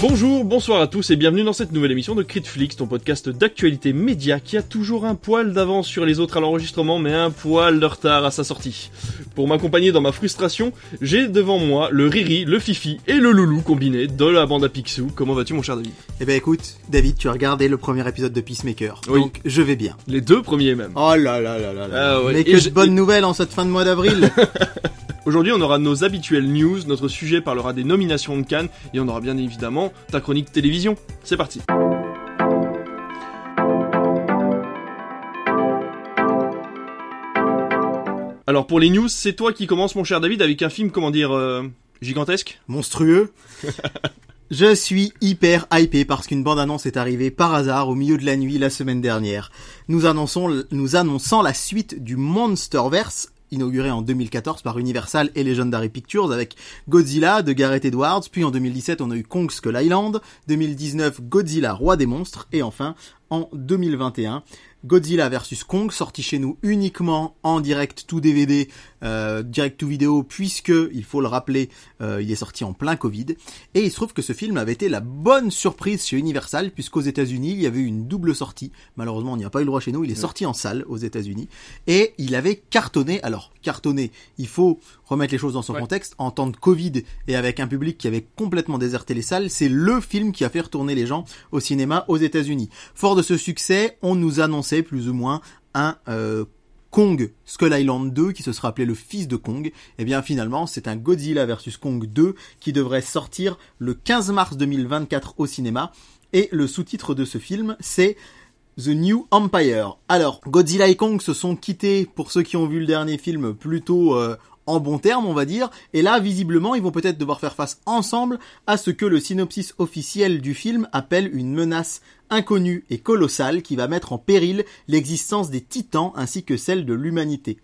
Bonjour, bonsoir à tous et bienvenue dans cette nouvelle émission de Critflix, ton podcast d'actualité média qui a toujours un poil d'avance sur les autres à l'enregistrement mais un poil de retard à sa sortie. Pour m'accompagner dans ma frustration, j'ai devant moi le Riri, le Fifi et le Loulou combiné de la bande à Picsou. Comment vas-tu mon cher David? Eh ben écoute, David, tu as regardé le premier épisode de Peacemaker, Oui. donc je vais bien. Les deux premiers même. Oh là là là là là. Ah ouais. Mais Et que de bonnes nouvelles en cette fin de mois d'avril. Aujourd'hui, on aura nos habituelles news, notre sujet parlera des nominations de Cannes, et on aura bien évidemment ta chronique télévision. C'est parti. Alors pour les news, c'est toi qui commence mon cher David avec un film, comment dire, euh, gigantesque Monstrueux. Je suis hyper hypé parce qu'une bande-annonce est arrivée par hasard au milieu de la nuit la semaine dernière. Nous annonçons, la suite du Monsterverse inauguré en 2014 par Universal et Legendary Pictures avec Godzilla de Gareth Edwards, puis en 2017 on a eu Kong Skull Island, 2019 Godzilla Roi des monstres et enfin en 2021 Godzilla vs Kong sorti chez nous uniquement en direct tout DVD, euh, direct tout vidéo puisque il faut le rappeler, euh, il est sorti en plein Covid et il se trouve que ce film avait été la bonne surprise chez Universal puisqu'aux États-Unis il y avait eu une double sortie. Malheureusement, on n'y a pas eu le droit chez nous. Il est sorti en salle aux États-Unis et il avait cartonné. Alors cartonné, il faut remettre les choses dans son Ouais. contexte. En temps de Covid et avec un public qui avait complètement déserté les salles, c'est le film qui a fait retourner les gens au cinéma aux États-Unis. Fort de ce succès, on nous annonçait plus ou moins un euh, Kong Skull Island 2 qui se sera appelé le fils de Kong. Et bien finalement, c'est un Godzilla vs Kong 2 qui devrait sortir le 15 mars 2024 au cinéma. Et le sous-titre de ce film, c'est The New Empire. Alors, Godzilla et Kong se sont quittés, pour ceux qui ont vu le dernier film, plutôt euh, en bon terme, on va dire. Et là, visiblement, ils vont peut-être devoir faire face ensemble à ce que le synopsis officiel du film appelle une menace inconnue et colossale qui va mettre en péril l'existence des titans ainsi que celle de l'humanité.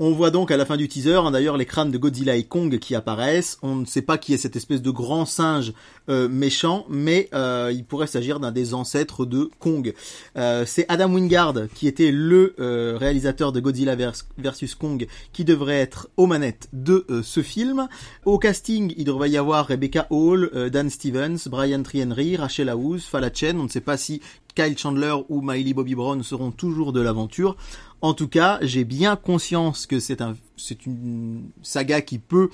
On voit donc à la fin du teaser, hein, d'ailleurs, les crânes de Godzilla et Kong qui apparaissent. On ne sait pas qui est cette espèce de grand singe euh, méchant, mais euh, il pourrait s'agir d'un des ancêtres de Kong. Euh, c'est Adam Wingard qui était le réalisateur de Godzilla versus Kong qui devrait être aux manettes de ce film. Au casting, il devrait y avoir Rebecca Hall, Dan Stevens, Brian Henry, Rachel House, Fala Chen. On ne sait pas si Kyle Chandler ou Miley Bobby Brown seront toujours de l'aventure. En tout cas, j'ai bien conscience que c'est un, c'est une saga qui peut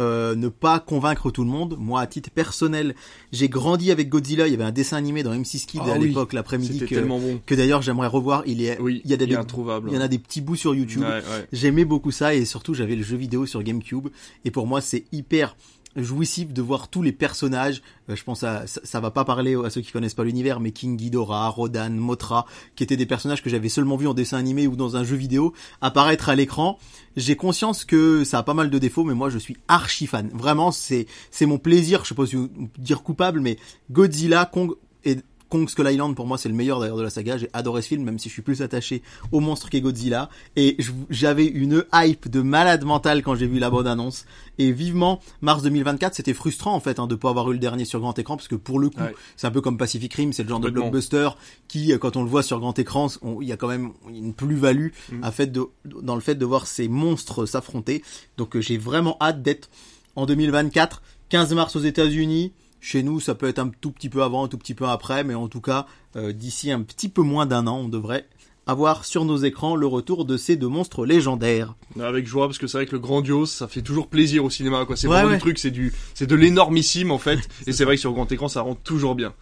euh, ne pas convaincre tout le monde. Moi, à titre personnel, j'ai grandi avec Godzilla. Il y avait un dessin animé dans M6 Kids Ah à oui, l'époque, l'après-midi, que, bon. que d'ailleurs j'aimerais revoir. Il est, Oui, il y a des, il est introuvable. il y en a des petits bouts sur YouTube. Ouais, ouais. J'aimais beaucoup ça et surtout j'avais le jeu vidéo sur GameCube et pour moi c'est hyper jouissif de voir tous les personnages. Euh, je pense à ça, va pas parler à ceux qui connaissent pas l'univers, mais King Ghidorah, Rodan, Mothra, qui étaient des personnages que j'avais seulement vus en dessin animé ou dans un jeu vidéo apparaître à l'écran. J'ai conscience que ça a pas mal de défauts, mais moi je suis archi fan. Vraiment, c'est c'est mon plaisir. Je sais pas si vous- dire coupable, mais Godzilla, Kong et Kong Skull Island pour moi c'est le meilleur d'ailleurs de la saga. J'ai adoré ce film même si je suis plus attaché au monstre qu'est Godzilla et j'avais une hype de malade mental quand j'ai vu la bonne annonce et vivement mars 2024 c'était frustrant en fait hein, de pas avoir eu le dernier sur grand écran parce que pour le coup Ouais. c'est un peu comme Pacific Rim c'est le genre de blockbuster qui euh, quand on le voit sur grand écran il y a quand même une plus-value Mm. à fait de, dans le fait de voir ces monstres s'affronter donc euh, j'ai vraiment hâte d'être en 2024 15 mars aux États-Unis chez nous, ça peut être un tout petit peu avant, un tout petit peu après, mais en tout cas, euh, d'ici un petit peu moins d'un an, on devrait avoir sur nos écrans le retour de ces deux monstres légendaires. Avec joie, parce que c'est vrai que le grandiose, ça fait toujours plaisir au cinéma, quoi. C'est Ouais, vraiment ouais. du truc, c'est du, c'est de l'énormissime, en fait. et c'est vrai que sur grand écran, ça rend toujours bien.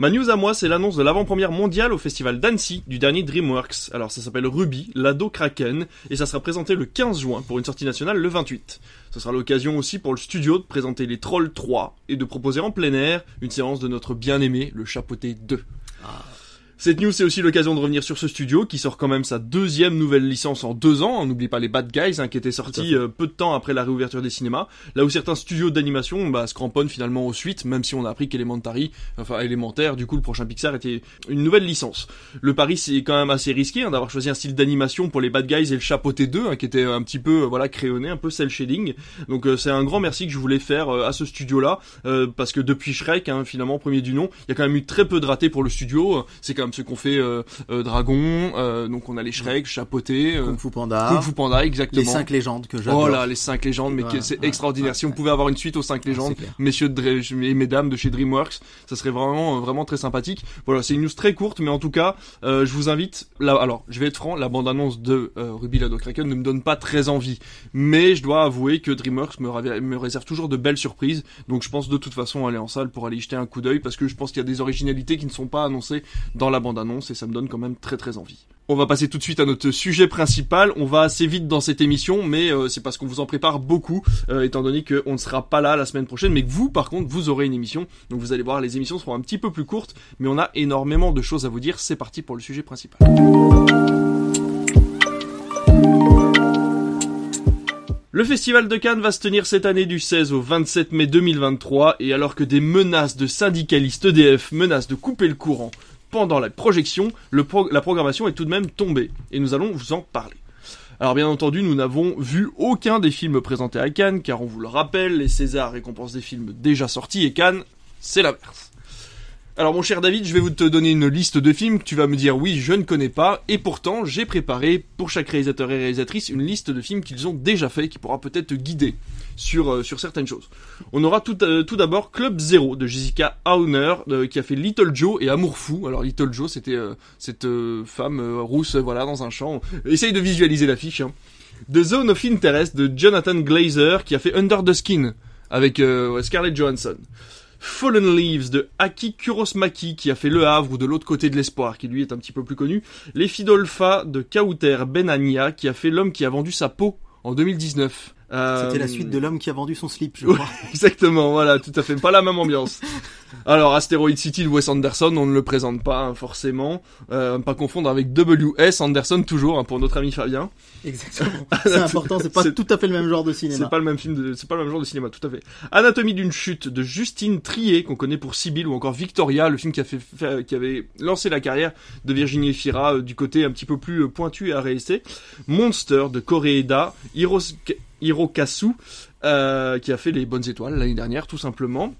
Ma news à moi, c'est l'annonce de l'avant-première mondiale au festival d'Annecy du dernier DreamWorks. Alors ça s'appelle Ruby, l'ado Kraken, et ça sera présenté le 15 juin pour une sortie nationale le 28. Ce sera l'occasion aussi pour le studio de présenter les Trolls 3 et de proposer en plein air une séance de notre bien-aimé, le Chapeauté 2. Cette news, c'est aussi l'occasion de revenir sur ce studio qui sort quand même sa deuxième nouvelle licence en deux ans. On n'oublie pas les Bad Guys hein, qui sortis fait. euh, peu de temps après la réouverture des cinémas. Là où certains studios d'animation bah, se cramponnent finalement aux suites, même si on a appris qu'Elementary, enfin élémentaire, du coup le prochain Pixar était une nouvelle licence. Le pari c'est quand même assez risqué hein, d'avoir choisi un style d'animation pour les Bad Guys et le Chapeauté 2 hein, qui était un petit peu euh, voilà créonné, un peu cel shading. Donc euh, c'est un grand merci que je voulais faire euh, à ce studio là parce que depuis Shrek hein, finalement premier du nom, il y a quand même eu très peu de ratés pour le studio. C'est quand même comme ceux qu'on fait euh, euh, Dragon, euh, donc on a les Shrek, Chapoté, euh, Kung Fu Panda, Kung Fu Panda, exactement. les cinq légendes que j'adore. Oh là, les cinq légendes, mais Ouais, c'est ouais, extraordinaire. ouais, si on pouvait avoir une suite aux cinq légendes, c'est clair. messieurs de et mesdames de chez DreamWorks, ça serait vraiment, vraiment très sympathique. Voilà, c'est une news très courte, mais en tout cas, euh, je vous invite. Là, alors, je vais être franc, la bande-annonce de euh, Ruby Lado Kraken ne me donne pas très envie, mais je dois avouer que DreamWorks me, réserve toujours de belles surprises. Donc, je pense de toute façon aller en salle pour aller y jeter un coup d'œil, parce que je pense qu'il y a des originalités qui ne sont pas annoncées dans la bande-annonce, et ça me donne quand même très très envie. On va passer tout de suite à notre sujet principal. On va assez vite dans cette émission, mais euh, c'est parce qu'on vous en prépare beaucoup, euh, étant donné qu'on ne sera pas là la semaine prochaine, mais que vous, par contre, vous aurez une émission. Donc vous allez voir, les émissions seront un petit peu plus courtes, mais on a énormément de choses à vous dire. C'est parti pour le sujet principal. Le festival de Cannes va se tenir cette année du 16 au 27 mai 2023 et alors que des menaces de syndicalistes EDF menacent de couper le courant pendant la projection, la programmation est tout de même tombée et nous allons vous en parler. Alors bien entendu, nous n'avons vu aucun des films présentés à Cannes car on vous le rappelle, les Césars récompensent des films déjà sortis et Cannes, c'est l'inverse. Alors mon cher David, je vais vous te donner une liste de films que tu vas me dire oui, je ne connais pas, et pourtant j'ai préparé pour chaque réalisateur et réalisatrice une liste de films qu'ils ont déjà fait qui pourra peut-être te guider sur, euh, sur certaines choses. On aura tout, euh, tout d'abord Club Zero de Jessica Auner euh, qui a fait Little Joe et Amour Fou. Alors Little Joe c'était cette femme rousse voilà dans un champ. Essaye de visualiser l'affiche. Hein. The Zone of Interest de Jonathan Glazer qui a fait Under the Skin avec Scarlett Johansson. Fallen Leaves de Aki Kurosmaki qui a fait Le Havre ou de l'autre côté de l'espoir qui lui est un petit peu plus connu. Les Fidolfa de Kauter Benania qui a fait L'homme qui a vendu sa peau en 2019. Euh, C'était la suite de l'homme qui a vendu son slip, je crois. Exactement, voilà, tout à fait, pas la même ambiance. Alors, Asteroid City de Wes Anderson, on ne le présente pas hein, forcément, euh, pas confondre avec W.S. Anderson toujours, hein, pour notre ami Fabien. Exactement. C'est important, c'est pas C'est- tout à fait le même genre de C'est cinéma. pas le même film, de- c'est pas le même genre de cinéma, tout à fait. Anatomie d'une chute de Justine Trier, qu'on connaît pour Sibyl, ou encore Victoria, le film qui a fait, fait- qui avait lancé la carrière de Virginie Efira euh, du côté un petit peu plus euh, pointu et arrêté. Monster de Koreeda, Hiros- Hirokazu, euh, qui a fait les bonnes étoiles l'année dernière, tout simplement.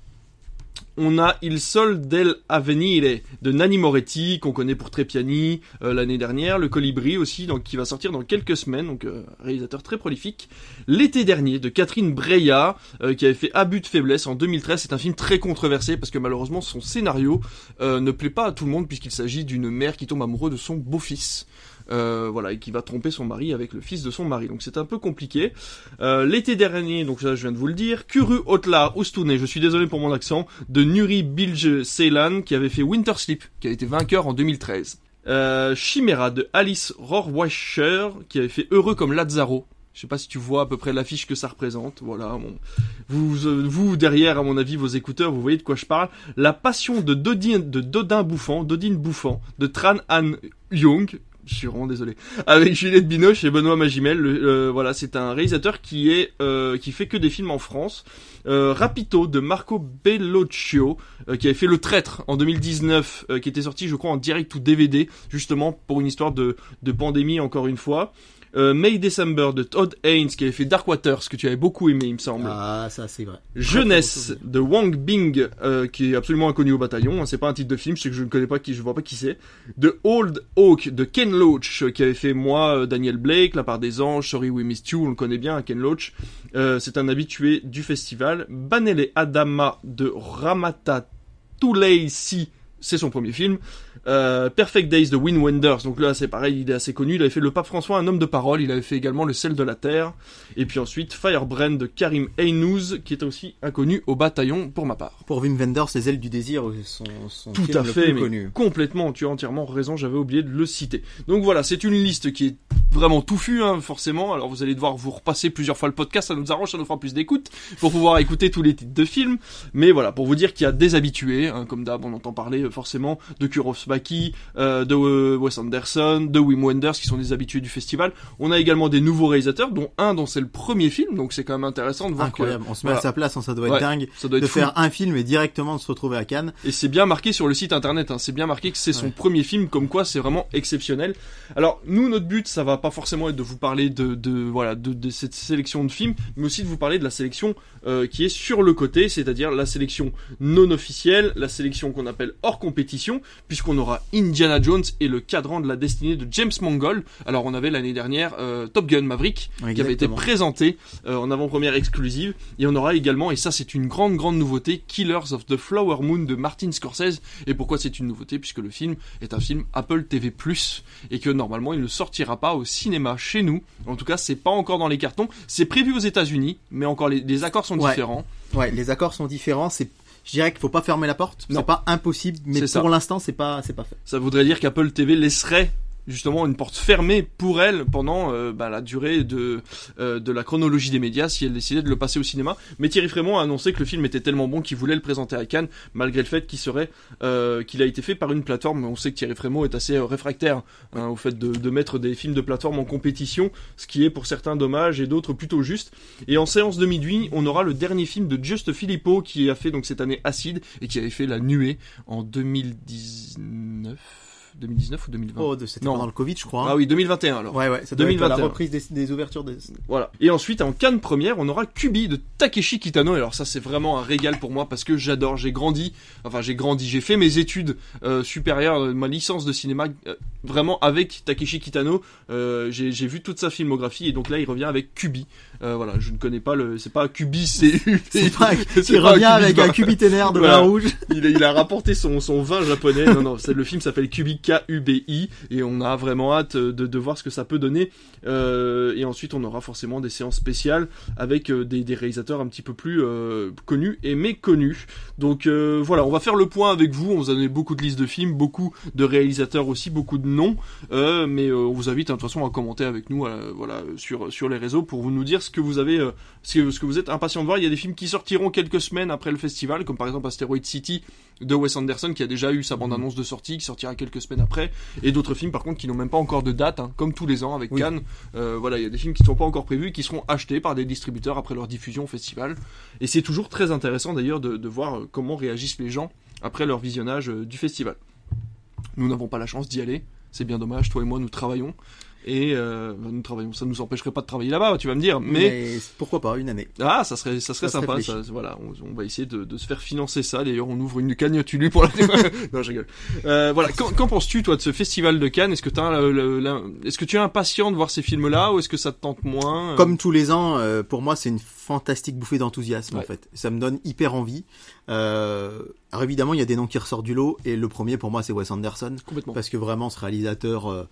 On a Il Sol del Avenire de Nanni Moretti, qu'on connaît pour Trepiani euh, l'année dernière. Le Colibri aussi, donc, qui va sortir dans quelques semaines, donc euh, réalisateur très prolifique. L'été dernier de Catherine Breillat, euh, qui avait fait Abus de faiblesse en 2013. C'est un film très controversé parce que malheureusement son scénario euh, ne plaît pas à tout le monde puisqu'il s'agit d'une mère qui tombe amoureuse de son beau-fils. Euh, voilà, et qui va tromper son mari avec le fils de son mari. Donc c'est un peu compliqué. Euh, L'été dernier, donc ça je viens de vous le dire, Kuru Otlar Ustune, je suis désolé pour mon accent, de Nuri Bilge Ceylan, qui avait fait Winter Sleep, qui a été vainqueur en 2013. Euh, Chimera de Alice Rohrwacher, qui avait fait Heureux comme Lazaro. Je sais pas si tu vois à peu près l'affiche que ça représente. Voilà, bon. vous, euh, vous derrière, à mon avis, vos écouteurs, vous voyez de quoi je parle. La passion de Dodin, de Dodin Bouffant, Dodine Bouffant, de Tran Han Young. Je suis vraiment désolé. Avec Juliette Binoche et Benoît Magimel. Euh, voilà, c'est un réalisateur qui est euh, qui fait que des films en France. Euh, Rapito de Marco Bellocchio, qui avait fait Le Traître en 2019, euh, qui était sorti, je crois, en direct ou DVD, justement pour une histoire de, de pandémie, encore une fois. Euh, May December de Todd Haynes, qui avait fait Dark Waters, que tu avais beaucoup aimé, il me semble. Ah, ça c'est vrai. Jeunesse de Wang Bing, euh, qui est absolument inconnu au bataillon. hein, c'est pas un titre de film, c'est que je ne connais pas qui, je vois pas qui c'est. De Old Oak de Ken Loach, euh, qui avait fait moi, Daniel Blake, La part des anges, Sorry We Missed You, on le connaît bien, Ken Loach. C'est un habitué du festival. Banele Adama de Ramata Tuleisi, c'est son premier film. Euh, Perfect Days de Win Wenders, donc là c'est pareil, il est assez connu. Il avait fait Le Pape François, un homme de parole. Il avait fait également Le sel de la terre. Et puis ensuite Firebrand de Karim Eynouz, qui est aussi inconnu au bataillon pour ma part. Pour Wim Wenders, Les ailes du désir, son, son Tout à fait, mais connu. complètement, tu as entièrement raison, j'avais oublié de le citer. Donc voilà, c'est une liste qui est vraiment touffue, hein, forcément. Alors vous allez devoir vous repasser plusieurs fois le podcast, ça nous arrange, ça nous fera plus d'écoute pour pouvoir écouter tous les titres de films. Mais voilà, pour vous dire qu'il y a des habitués, hein, comme d'hab, on entend parler euh, forcément de Euh, de euh, Wes Anderson, de Wim Wenders, qui sont des habitués du festival. On a également des nouveaux réalisateurs, dont un dont c'est le premier film, donc c'est quand même intéressant de voir Incroyable. On se met voilà. à sa place, hein, ça doit être Ouais, dingue ça doit être de fou. faire un film et directement de se retrouver à Cannes. Et c'est bien marqué sur le site internet, hein. c'est bien marqué que c'est son Ouais. premier film, comme quoi c'est vraiment exceptionnel. Alors nous, notre but, ça va va pas forcément être de vous parler de, de voilà de, de, cette sélection de films, mais aussi de vous parler de la sélection euh, qui est sur le côté, c'est-à-dire la sélection non officielle, la sélection qu'on appelle hors compétition, puisqu'on aura Indiana Jones et le cadran de la destinée de James Mangold. Alors on avait l'année dernière euh, Top Gun Maverick qui avait été présenté euh, en avant-première exclusive, et on aura également, et ça c'est une grande grande nouveauté, Killers of the Flower Moon de Martin Scorsese. Et pourquoi c'est une nouveauté? Puisque le film est un film Apple TV+, et que normalement il ne sortira pas au cinéma chez nous. En tout cas, c'est pas encore dans les cartons. C'est prévu aux États-Unis, mais encore les, les accords sont différents. Ouais, les accords sont différents. C'est je dirais qu'il faut pas fermer la porte. C'est pas impossible, mais pour l'instant, c'est pas, c'est pas fait. Ça voudrait dire qu'Apple TV laisserait justement une porte fermée pour elle pendant euh, bah, la durée de euh, de la chronologie des médias si elle décidait de le passer au cinéma. Mais Thierry Frémont a annoncé que le film était tellement bon qu'il voulait le présenter à Cannes malgré le fait qu'il serait euh, qu'il a été fait par une plateforme. On sait que Thierry Frémont est assez réfractaire hein, au fait de, de, mettre des films de plateforme en compétition, ce qui est pour certains dommage et d'autres plutôt juste. Et en séance de minuit, on aura le dernier film de Just Filippo qui a fait donc cette année Acide et qui avait fait La Nuée en 2019. 2019 ou 2020 Oh, c'était pendant le Covid, je crois. Hein. Ah oui, 2021 alors. Ouais, ouais, ça doit 2021. Être la reprise des, des, ouvertures des... Voilà. Et ensuite, en Cannes première, on aura Kubi de Takeshi Kitano. Et alors ça, c'est vraiment un régal pour moi parce que j'adore. J'ai grandi, enfin j'ai grandi, j'ai fait mes études euh, supérieures, euh, ma licence de cinéma, euh, vraiment avec Takeshi Kitano. Euh, j'ai vu toute sa filmographie et donc là, il revient avec Kubi. Euh, voilà, je ne connais pas le, c'est pas Kubi, c'est C'est pas, il revient avec un Kubi ténère de vin rouge. Il, il, a rapporté son, son vin japonais. Non, non, le film s'appelle K-U-B-I et on a vraiment hâte de, de voir ce que ça peut donner. Euh, et ensuite, on aura forcément des séances spéciales avec euh, des, des, réalisateurs un petit peu plus euh, connus et méconnus. Donc euh, voilà, on va faire le point avec vous. On vous a donné beaucoup de listes de films, beaucoup de réalisateurs aussi, beaucoup de noms. mais on vous invite hein, de toute façon à commenter avec nous, voilà, sur sur les réseaux pour vous nous dire ce que vous avez, ce que, ce que vous êtes impatient de voir. Il y a des films qui sortiront quelques semaines après le festival, comme par exemple Asteroid City de Wes Anderson qui a déjà eu sa bande-annonce de sortie, qui sortira quelques semaines après, et d'autres films par contre qui n'ont même pas encore de date, hein, comme tous les ans avec Cannes. Euh, voilà, il y a des films qui ne sont pas encore prévus, qui seront achetés par des distributeurs après leur diffusion au festival. Et c'est toujours très intéressant d'ailleurs de, de, voir euh, comment réagissent les gens après leur visionnage euh, du festival. Nous n'avons pas la chance d'y aller, c'est bien dommage, toi et moi nous travaillons et euh, nous travaillons. Ça nous empêcherait pas de travailler là-bas, tu vas me dire. Mais... pourquoi pas une année Ah, ça serait, ça serait sympa. Ça, voilà, on, va essayer de, de, se faire financer ça. D'ailleurs, on ouvre une cagnotte lui pour la. non, je rigole. Euh, voilà. Qu'en penses-tu toi de ce festival de Cannes? Est-ce que t'as, est-ce que tu es impatient de voir ces films-là ou est-ce que ça te tente moins Comme tous les ans, euh, pour moi, c'est une fantastique bouffée d'enthousiasme en fait. Ça me donne hyper envie. Euh, alors évidemment, il y a des noms qui ressortent du lot et le premier pour moi, c'est Wes Anderson. Complètement. Parce que vraiment, ce réalisateur. Euh,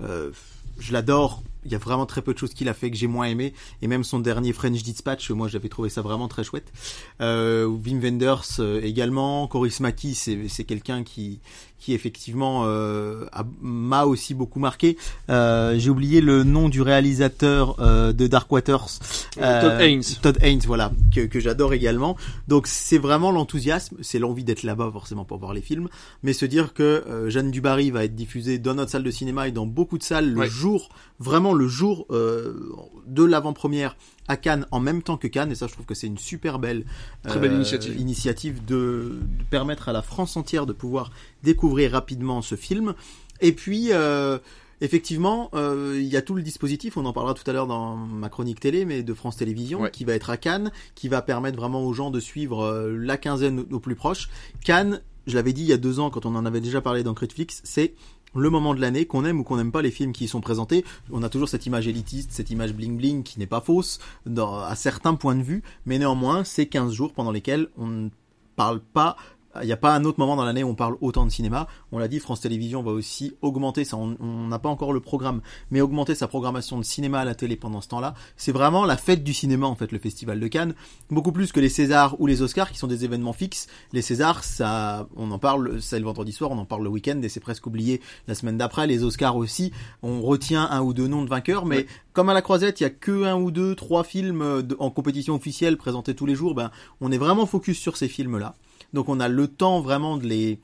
euh, je l'adore. Il y a vraiment très peu de choses qu'il a fait que j'ai moins aimé. Et même son dernier French Dispatch, moi j'avais trouvé ça vraiment très chouette. Euh, Wim Wenders euh, également. Coris Maki, c'est quelqu'un qui, qui effectivement euh, m'a aussi beaucoup marqué. Euh, J'ai oublié le nom du réalisateur euh, de Dark Waters. Todd Haynes. Todd Haynes, voilà, que, que j'adore également. Donc c'est vraiment l'enthousiasme, c'est l'envie d'être là-bas forcément pour voir les films, mais se dire que Jeanne Dubarry va être diffusée dans notre salle de cinéma et dans beaucoup de salles le jour, vraiment le jour de l'avant-première à Cannes en même temps que Cannes et ça je trouve que c'est une super belle, belle initiative, initiative de, de, permettre à la France entière de pouvoir découvrir rapidement ce film. Et puis euh, effectivement euh, il y a tout le dispositif on en parlera tout à l'heure dans ma chronique télé mais de France Télévisions qui va être à Cannes qui va permettre vraiment aux gens de suivre euh, la quinzaine au plus proche. Cannes je l'avais dit il y a deux ans quand on en avait déjà parlé dans Critflix c'est le moment de l'année, qu'on aime ou qu'on n'aime pas les films qui y sont présentés, on a toujours cette image élitiste, cette image bling bling qui n'est pas fausse dans, à certains points de vue, mais néanmoins c'est 15 jours pendant lesquels on ne parle pas il n'y a pas un autre moment dans l'année où on parle autant de cinéma. On l'a dit, France Télévisions va aussi augmenter, ça, on n'a pas encore le programme, mais augmenter sa programmation de cinéma à la télé pendant ce temps-là. C'est vraiment la fête du cinéma, en fait, le Festival de Cannes. Beaucoup plus que les Césars ou les Oscars, qui sont des événements fixes. Les Césars, ça, on en parle, c'est le vendredi soir, on en parle le week-end, et c'est presque oublié la semaine d'après. Les Oscars aussi, on retient un ou deux noms de vainqueurs, mais comme à la Croisette, il y a que un ou deux, trois films en compétition officielle présentés tous les jours, ben, on est vraiment focus sur ces films-là. Donc on a le temps vraiment de les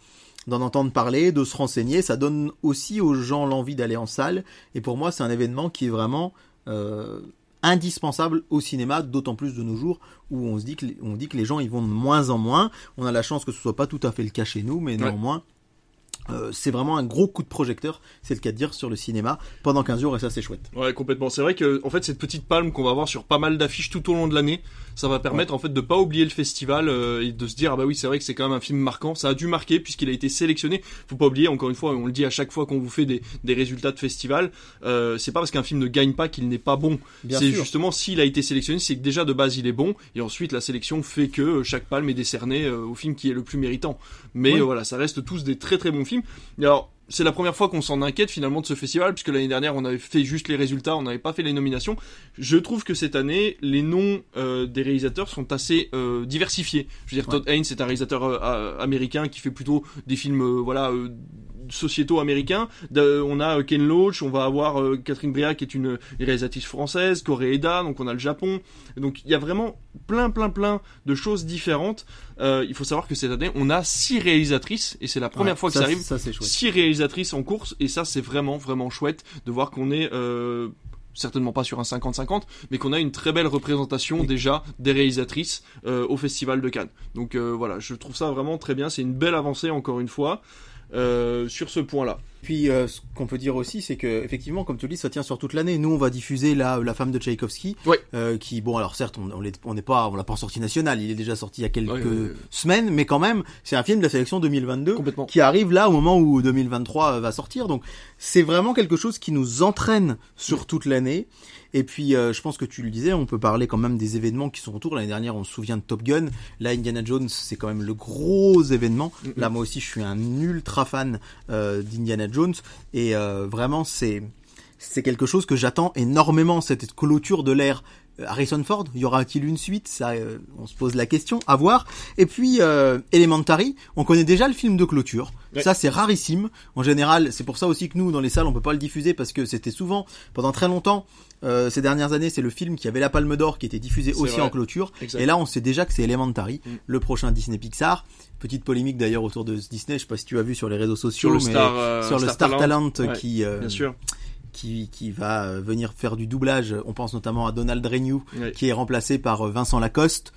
d'en entendre parler, de se renseigner. Ça donne aussi aux gens l'envie d'aller en salle. Et pour moi, c'est un événement qui est vraiment euh, indispensable au cinéma, d'autant plus de nos jours où on se dit que on dit que les gens y vont de moins en moins. On a la chance que ce soit pas tout à fait le cas chez nous, mais néanmoins. Euh, c'est vraiment un gros coup de projecteur, c'est le cas de dire, sur le cinéma pendant 15 jours et ça c'est chouette. Ouais, complètement. C'est vrai que en fait cette petite palme qu'on va avoir sur pas mal d'affiches tout au long de l'année, ça va permettre en fait de pas oublier le festival euh, et de se dire ah bah oui c'est vrai que c'est quand même un film marquant. Ça a dû marquer puisqu'il a été sélectionné. Faut pas oublier encore une fois, on le dit à chaque fois qu'on vous fait des, des résultats de festival, euh, c'est pas parce qu'un film ne gagne pas qu'il n'est pas bon. C'est justement s'il a été sélectionné, c'est que déjà de base il est bon et ensuite la sélection fait que chaque palme est décernée au film qui est le plus méritant. Mais voilà, ça reste tous des très très bons films. Et alors c'est la première fois qu'on s'en inquiète finalement de ce festival, puisque l'année dernière on avait fait juste les résultats, on n'avait pas fait les nominations. Je trouve que cette année, les noms euh, des réalisateurs sont assez euh, diversifiés. Je veux dire, Todd Haynes est un réalisateur euh, américain qui fait plutôt des films, voilà. Sociétaux américains. On a euh, Ken Loach, on va avoir euh, Catherine Bria qui est une réalisatrice française, Koreeda, donc on a le Japon. Donc il y a vraiment plein plein plein de choses différentes. Euh, il faut savoir que cette année on a six réalisatrices et c'est la première Ouais, fois que ça, ça arrive Ça c'est chouette. six réalisatrices en course et ça c'est vraiment vraiment chouette de voir qu'on est euh, certainement pas sur un 50-50 mais qu'on a une très belle représentation déjà des réalisatrices euh, au festival de Cannes donc euh, voilà je trouve ça vraiment très bien c'est une belle avancée encore une fois sur ce point là Puis euh, ce qu'on peut dire aussi, c'est que effectivement, comme tu le dis, ça tient sur toute l'année. Nous, on va diffuser la, la femme de Tchaïkovski, Ouais. euh, qui bon, alors certes, on, on n'est pas, on l'a pas sorti national. Il est déjà sorti il y a quelques semaines, mais quand même, c'est un film de la sélection 2022 complètement qui arrive là au moment où 2023 va sortir. Donc c'est vraiment quelque chose qui nous entraîne sur toute l'année. Et puis euh, je pense que tu le disais, on peut parler quand même des événements qui sont autour. L'année dernière, on se souvient de Top Gun. Là, Indiana Jones, c'est quand même le gros événement. Là, moi aussi, je suis un ultra fan euh, Jones. Et euh, vraiment, c'est quelque chose que j'attends énormément cette clôture de l'ère. Euh, Harrison Ford, y aura-t-il une suite? Ça, euh, on se pose la question. À voir. Et puis euh, Elementary, on connaît déjà le film de clôture. Ouais. Ça, c'est rarissime. En général, c'est pour ça aussi que nous, dans les salles, on peut pas le diffuser parce que c'était souvent, pendant très longtemps, euh, ces dernières années, c'est le film qui avait la Palme d'Or qui était diffusé aussi vrai. en clôture. Et là, on sait déjà que c'est Elementary, Mm. le prochain Disney Pixar. Petite polémique d'ailleurs autour de ce Disney. Je sais pas si tu as vu sur les réseaux sociaux, sur le mais Star euh, sur le Star Talent, Ouais, qui euh, bien sûr qui qui va euh, venir faire du doublage. On pense notamment à Donald Renew qui est remplacé par euh, Vincent Lacoste.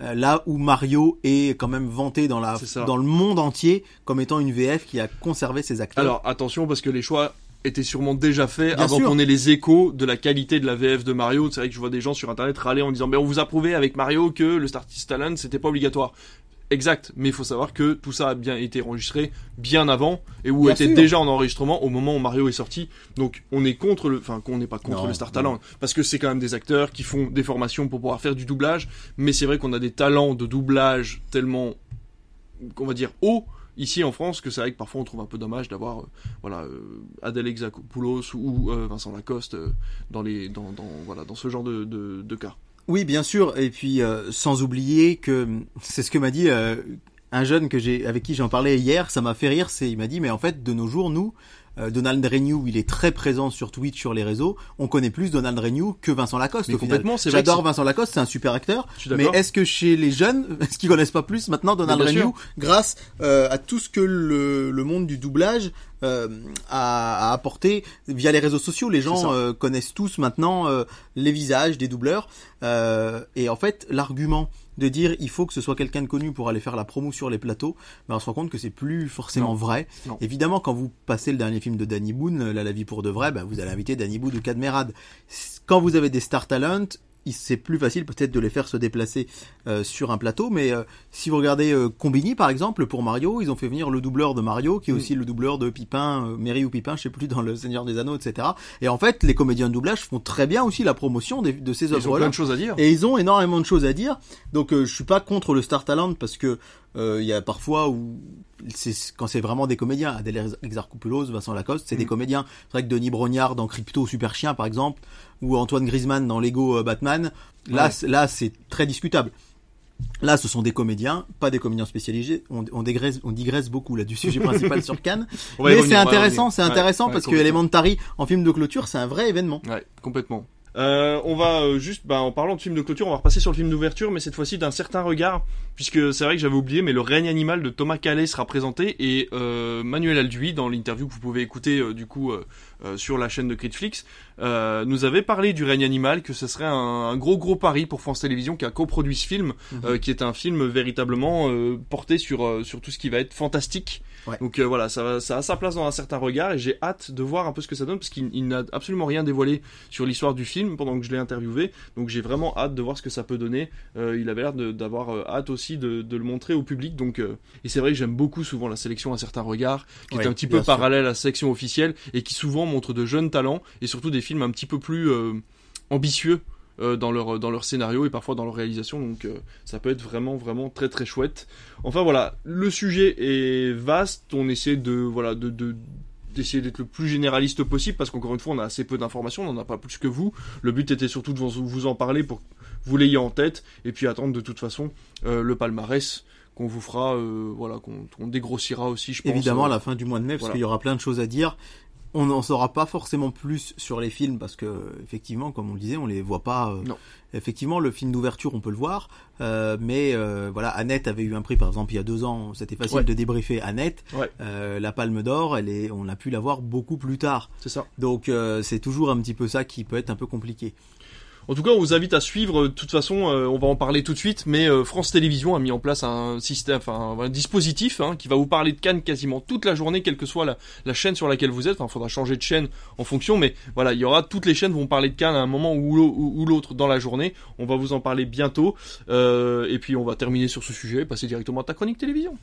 Euh, Là où Mario est quand même vanté dans la le monde entier comme étant une VF qui a conservé ses acteurs. alors attention parce que les choix étaient sûrement déjà faits Bien avant qu'on ait les échos de la qualité de la VF de Mario. C'est vrai que je vois des gens sur internet râler en disant mais on vous a prouvé avec Mario que le Star Talent c'était pas obligatoire. Exact, mais il faut savoir que tout ça a bien été enregistré bien avant et où Bien était sûr. déjà en enregistrement au moment où Mario est sorti. Donc on est contre le, enfin qu'on n'est pas contre Non, le Star. Talent parce que c'est quand même des acteurs qui font des formations pour pouvoir faire du doublage. Mais c'est vrai qu'on a des talents de doublage tellement, qu'on va dire hauts ici en France que c'est vrai que parfois on trouve un peu dommage d'avoir euh, voilà euh, Adèle Exarchopoulos ou euh, Vincent Lacoste dans les dans, dans voilà dans ce genre de, de, de cas. Oui, bien sûr. Et puis euh, sans oublier que c'est ce que m'a dit euh, un jeune que j'ai avec qui j'en parlais hier. Ça m'a fait rire. C'est il m'a dit mais en fait de nos jours nous euh, Donald Renew, il est très présent sur Twitch, sur les réseaux. On connaît plus Donald Renew que Vincent Lacoste. Mais au final. complètement, c'est J'adore Vincent Lacoste, c'est un super acteur. Je suis Mais est-ce que chez les jeunes, est-ce qu'ils connaissent pas plus maintenant Donald Renew grâce euh, à tout ce que le, le monde du doublage euh, a, a apporté via les réseaux sociaux Les gens euh, connaissent tous maintenant euh, les visages des doubleurs. Euh, et en fait, l'argument de dire il faut que ce soit quelqu'un de connu pour aller faire la promo sur les plateaux, ben on se rend compte que c'est plus forcément Non. vrai. Non. Évidemment, quand vous passez le dernier film de Danny Boone, là, La vie pour de vrai, ben vous allez inviter Danny Boone ou Cadmerade. Quand vous avez des star talent, c'est plus facile peut-être de les faire se déplacer euh, sur un plateau, mais euh, si vous regardez euh, Combini par exemple pour Mario, ils ont fait venir le doubleur de Mario, qui est Mm. aussi le doubleur de Pipin, euh, Mary ou Pipin, je sais plus dans Le Seigneur des Anneaux, etc. Et en fait, les comédiens de doublage font très bien aussi la promotion des- de ces Ils ont œuvres-là. plein de choses à dire. Et ils ont énormément de choses à dire. Donc euh, je suis pas contre le Star Talent parce que il y a parfois où c'est quand c'est vraiment des comédiens, Adèle Exarchopoulos, Vincent Lacoste, c'est des Mm. comédiens. C'est vrai que Denis Brognard dans Crypto Super Chien par exemple, ou Antoine Griezmann dans Lego euh, Batman, là Ouais. là c'est très discutable. Là, ce sont des comédiens, pas des comédiens spécialisés. On, on, dégraisse, on digresse beaucoup là du sujet principal sur Cannes. Mais c'est intéressant, c'est intéressant ouais, parce que. Elementary en film de clôture, c'est un vrai événement. Ouais, complètement. Euh, on va euh, juste, bah, en parlant de film de clôture, on va repasser sur le film d'ouverture, mais cette fois-ci d'un certain regard, puisque c'est vrai que j'avais oublié, mais le règne animal de Thomas Calais sera présenté et euh, Manuel Alduy dans l'interview que vous pouvez écouter euh, du coup euh, sur la chaîne de Critflix, euh, nous avait parlé du règne animal, que ce serait un, un gros gros pari pour France Télévisions qui a coproduit ce film, Mhm. euh, qui est un film véritablement porté sur sur tout ce qui va être fantastique. Ouais. Donc voilà, ça, a sa place dans un certain regard et j'ai hâte de voir un peu ce que ça donne parce qu'il il n'a absolument rien dévoilé sur l'histoire du film pendant que je l'ai interviewé. Donc j'ai vraiment hâte de voir ce que ça peut donner. Il avait l'air d'avoir hâte aussi de, de le montrer au public. Donc et c'est vrai que j'aime beaucoup souvent la sélection à certains regards, qui Ouais, est un petit peu sûr. parallèle à la sélection officielle et qui souvent montre de jeunes talents et surtout des films un petit peu plus euh, ambitieux. euh, dans leur dans leur scénario et parfois dans leur réalisation donc euh, ça peut être vraiment vraiment très très chouette enfin voilà le sujet est vaste on essaie de voilà de, de d'essayer d'être le plus généraliste possible parce qu'encore une fois on a assez peu d'informations on n'en a pas plus que vous le but était surtout de vous vous en parler pour que vous l'ayez en tête et puis attendre de toute façon euh, le palmarès qu'on vous fera euh, voilà qu'on dégrossira aussi je pense Évidemment, à la fin du mois de mai, parce voilà. qu'il y aura plein de choses à dire. On n'en saura pas forcément plus sur les films parce que, effectivement, comme on le disait, on les voit pas. euh, Non. Effectivement, le film d'ouverture, on peut le voir, euh, mais euh, voilà, Annette avait eu un prix, par exemple, il y a deux ans. C'était facile Ouais. de débriefer Annette. Ouais. Euh, la Palme d'Or, elle est, on a pu la voir beaucoup plus tard. c'est ça Donc, euh, c'est toujours un petit peu ça qui peut être un peu compliqué. En tout cas, on vous invite à suivre. De toute façon, euh, on va en parler tout de suite. Mais euh, France Télévisions a mis en place un système, enfin un dispositif hein, qui va vous parler de Cannes quasiment toute la journée, quelle que soit la, chaîne sur laquelle vous êtes. Enfin, il faudra changer de chaîne en fonction, mais voilà, il y aura toutes les chaînes vont parler de Cannes à un moment ou l'autre dans la journée. On va vous en parler bientôt. Euh, et puis, on va terminer sur ce sujet, et passer directement à ta chronique télévision.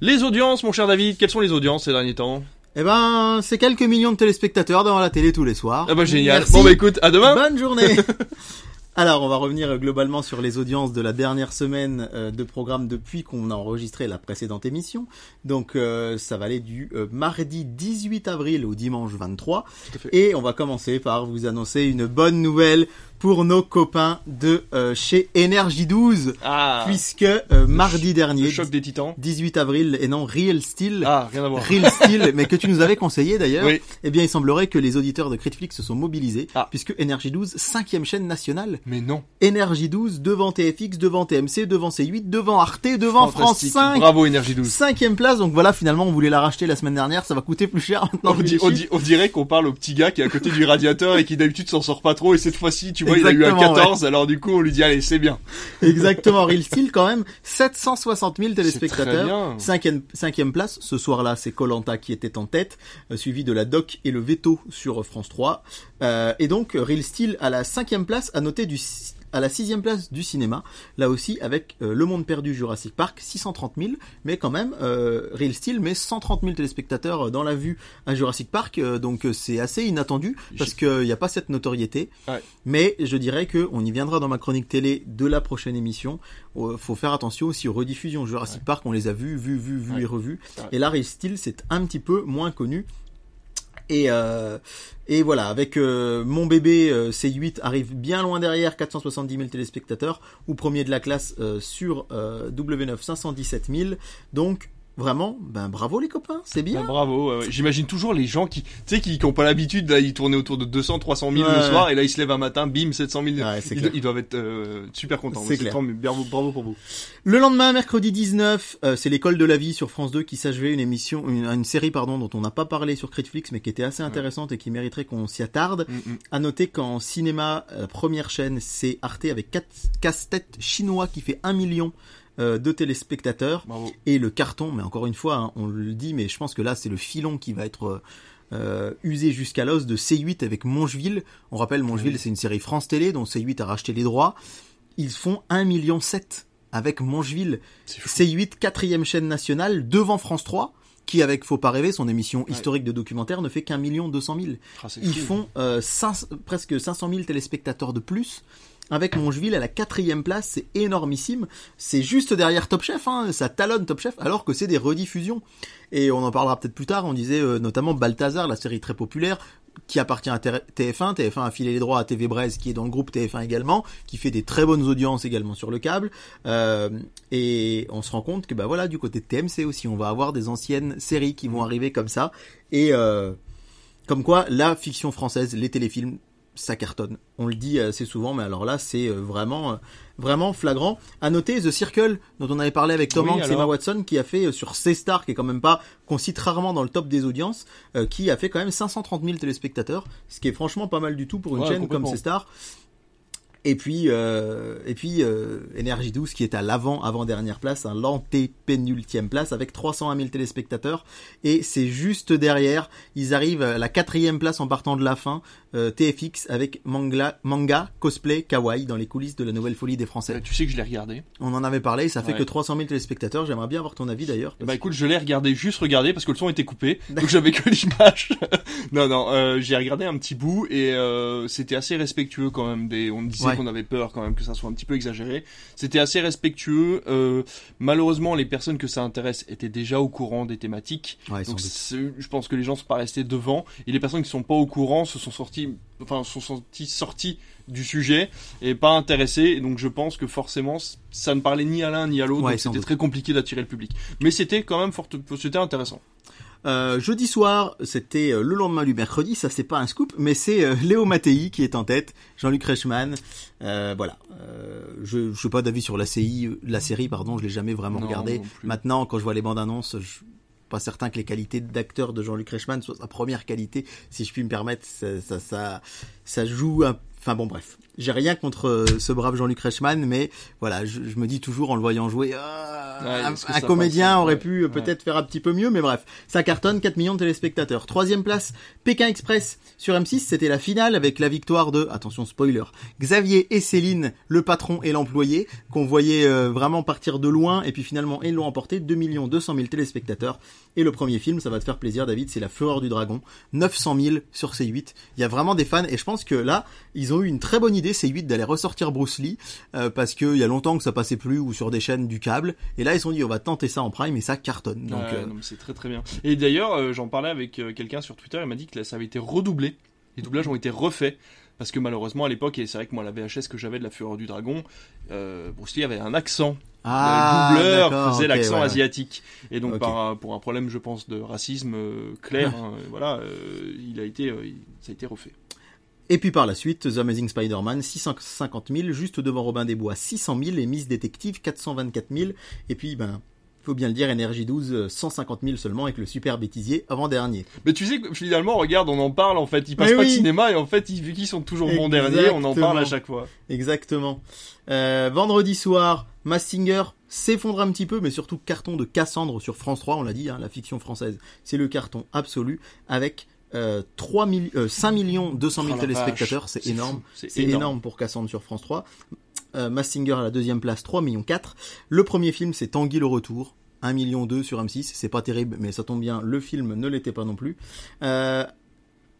Les audiences, mon cher David, quelles sont les audiences ces derniers temps? Eh ben, c'est quelques millions de téléspectateurs devant la télé tous les soirs. Ah bah génial. Merci. Bon bah écoute, à demain. Bonne journée. Alors, on va revenir euh, globalement sur les audiences de la dernière semaine euh, de programme depuis qu'on a enregistré la précédente émission. Donc, euh, ça va aller du euh, mardi 18 avril au dimanche 23. Tout à fait. Et on va commencer par vous annoncer une bonne nouvelle pour nos copains de euh, chez Energy 12, Ah, puisque euh, mardi le dernier, choc des titans. 18 avril, et non Real Steel, Ah, rien à voir. Real Steel, mais que tu nous avais conseillé d'ailleurs, Oui. eh bien, il semblerait que les auditeurs de Critflix se sont mobilisés, Ah. puisque Energy 12, cinquième chaîne nationale, Mais non. Energy 12 devant TFX, devant TMC, devant C8, devant Arte, devant France Fantastique. 5. Bravo Énergie 12. Cinquième place, donc voilà, finalement, on voulait la racheter la semaine dernière, ça va coûter plus cher maintenant. On, dites on dit- on dirait qu'on parle au petit gars qui est à côté du radiateur et qui d'habitude s'en sort pas trop et cette fois-ci tu vois il a eu un Exactement, 14 alors du coup on lui dit allez c'est bien. Exactement, Real Steel quand même, 760 000 C'est très téléspectateurs. Cinquième, cinquième place, ce soir-là, c'est Colanta qui était en tête, euh, suivi de la Doc et le Veto sur France 3. Euh, et donc, Real Steel à la cinquième place, à noter du à la sixième place du cinéma, là aussi avec euh, Le Monde Perdu Jurassic Park, 630 000, mais quand même, euh, Real Steel met 130 000 téléspectateurs euh, dans la vue à Jurassic Park, euh, donc euh, c'est assez inattendu, parce qu'il n'y a pas cette notoriété. Ouais. Mais je dirais que on y viendra dans ma chronique télé de la prochaine émission. Euh, faut faire attention aussi aux rediffusions. Jurassic Park, on les a vus, vus, vus, vus Ouais. et revus. Et là, Real Steel, c'est un petit peu moins connu. Et, euh, et voilà, avec euh, mon bébé euh, C8 arrive bien loin derrière, 470 000 téléspectateurs, ou premier de la classe euh, sur euh, W9 517 000. Donc vraiment, ben bravo les copains, c'est bien. Ah, bravo. ouais. J'imagine toujours les gens qui tu sais qui, qui ont pas l'habitude là ils tournaient autour de 200 300 000 Ouais. le soir et là ils se lèvent un matin bim 700 000. Ouais, c'est ils, clair. ils doivent être euh, super contents. C'est clair. Bravo, bravo pour vous. Le lendemain, mercredi 19, euh, c'est l'école de la vie sur France 2 qui s'achevait une émission, une, une série pardon dont on n'a pas parlé sur Critflix mais qui était assez intéressante et qui mériterait qu'on s'y attarde. Mm, mm. À noter qu'en cinéma, la première chaîne c'est Arte avec quatre casse-tête chinois qui fait un million euh, de téléspectateurs Bravo. et le carton. Mais encore une fois, hein, on le dit, mais je pense que là c'est le filon qui va être euh, euh, usé jusqu'à l'os de C8 avec Mongeville. On rappelle Mongeville, Oui. c'est une série France Télé dont C8 a racheté les droits. Ils font 1 million 7 avec Mongeville. C'est fou. C8, quatrième chaîne nationale, devant France 3, qui avec Faut pas rêver, son émission Ouais. historique de documentaire, ne fait qu'un million deux cent mille. Ah, Ils font euh, cinq- presque 500 000 téléspectateurs de plus. Avec Mongeville à la quatrième place, c'est énormissime. C'est juste derrière Top Chef, hein, ça talonne Top Chef, alors que c'est des rediffusions. Et on en parlera peut-être plus tard. On disait euh, notamment Balthazar, la série très populaire, qui appartient à TF1. TF1 a filé les droits à TV Braise, qui est dans le groupe TF1 également, qui fait des très bonnes audiences également sur le câble. Euh, et on se rend compte que bah voilà, du côté de TMC aussi, on va avoir des anciennes séries qui vont arriver comme ça. Et euh, comme quoi, la fiction française, les téléfilms ça cartonne. On le dit assez souvent, mais alors là, c'est euh, vraiment, euh, vraiment flagrant. À noter The Circle, dont on avait parlé avec Tom Oui, Hanks et Emma Watson, qui a fait euh, sur C-Star, qui est quand même pas, qu'on cite rarement dans le top des audiences, euh, qui a fait quand même 530 000 téléspectateurs, ce qui est franchement pas mal du tout pour une Ouais, chaîne comme. C-Star. Et puis, euh, et puis euh, Énergie 12 qui est à l'avant, avant-dernière place, à l'antépénultième place avec 301 000 téléspectateurs. Et c'est juste derrière, ils arrivent à la quatrième place en partant de la fin, euh, TFX avec manga, manga, cosplay, kawaii dans les coulisses de la nouvelle folie des Français. Euh, tu sais que je l'ai regardé. On en avait parlé, ça fait Ouais. que 300 000 téléspectateurs. J'aimerais bien avoir ton avis d'ailleurs. Bah écoute, je l'ai regardé, juste regardé parce que le son était coupé, donc j'avais que l'image. non, non, euh, j'ai regardé un petit bout et euh, c'était assez respectueux quand même. Des, on disait Ouais. Qu'on avait peur quand même que ça soit un petit peu exagéré. C'était assez respectueux. Euh, malheureusement, les personnes que ça intéresse étaient déjà au courant des thématiques. Ouais, Donc je pense que les gens sont pas restés devant et les personnes qui sont pas au courant se sont sortis, enfin sont sortis sortis du sujet et pas intéressés. Et donc je pense que forcément ça ne parlait ni à l'un ni à l'autre. Ouais, donc c'était très compliqué d'attirer le public. Mais c'était quand même fort, c'était intéressant. Euh, jeudi soir, c'était euh, le lendemain du mercredi, ça c'est pas un scoop, mais c'est euh, Léo Mattei qui est en tête, Jean-Luc Reichmann, euh, voilà. Euh, je je suis pas d'avis sur la CI, la série, pardon, je l'ai jamais vraiment Non, regardé. non. Maintenant, quand je vois les bandes annonces, je suis pas certain que les qualités d'acteur de Jean-Luc Reichmann soient sa première qualité, si je puis me permettre. Ça, ça, ça, ça joue. un- Enfin bon, bref. J'ai rien contre euh, ce brave Jean-Luc Reichmann, mais voilà, je, je me dis toujours en le voyant jouer, ah, Ouais, un, comédien aurait pu euh, peut-être faire un petit peu mieux, mais bref, ça cartonne 4 millions de téléspectateurs. Troisième place, Pékin Express sur M6, c'était la finale avec la victoire de, attention spoiler, Xavier et Céline, le patron et l'employé, qu'on voyait euh, vraiment partir de loin, et puis finalement ils l'ont emporté, 2 200 000 téléspectateurs. Et le premier film, ça va te faire plaisir David, c'est La Fureur du Dragon, 900 000 sur C8. Il y a vraiment des fans, et je pense que là, ils ont eu une très bonne idée, C8, d'aller ressortir Bruce Lee, euh, parce qu'il y a longtemps que ça passait plus, ou sur des chaînes du câble, et là ils se sont dit, on va tenter ça en prime, et ça cartonne. Donc, euh, c'est très très bien. Et d'ailleurs, euh, j'en parlais avec euh, quelqu'un sur Twitter, il m'a dit que là, ça avait été redoublé. Les doublages ont été refaits. Parce que malheureusement, à l'époque, et c'est vrai que moi, la VHS que j'avais de la Fureur du Dragon, euh, Bruce Lee avait un accent. ah, le doubleur faisait l'accent ouais, asiatique. Et donc, par, pour un problème, je pense, de racisme euh, clair, hein, voilà, euh, il a été, euh, ça a été refait. Et puis par la suite, The Amazing Spider-Man, 650 000, juste devant Robin des Bois, 600 000, et Miss Détective, 424 000, et puis, ben, faut bien le dire, Energy 12, euh, 150 000 seulement, avec le super bêtisier avant-dernier. Mais tu sais que finalement, regarde, on en parle en fait. Ils passent Mais pas de cinéma et en fait, ils, vu qu'ils sont toujours bons derniers, on en parle à chaque fois. Exactement. Euh, vendredi soir, Massinger s'effondre un petit peu, mais surtout carton de Cassandre sur France 3, on l'a dit, hein, la fiction française, c'est le carton absolu, avec euh, 3 milli- euh, 5 millions 200 000 Oh téléspectateurs, c'est énorme. c'est énorme. énorme. pour Cassandre sur France 3. Euh, Massinger à la deuxième place, 3 millions 4. Le premier film, c'est Tanguy le retour. 1 million 2 sur M6, c'est pas terrible, mais ça tombe bien, le film ne l'était pas non plus. Euh,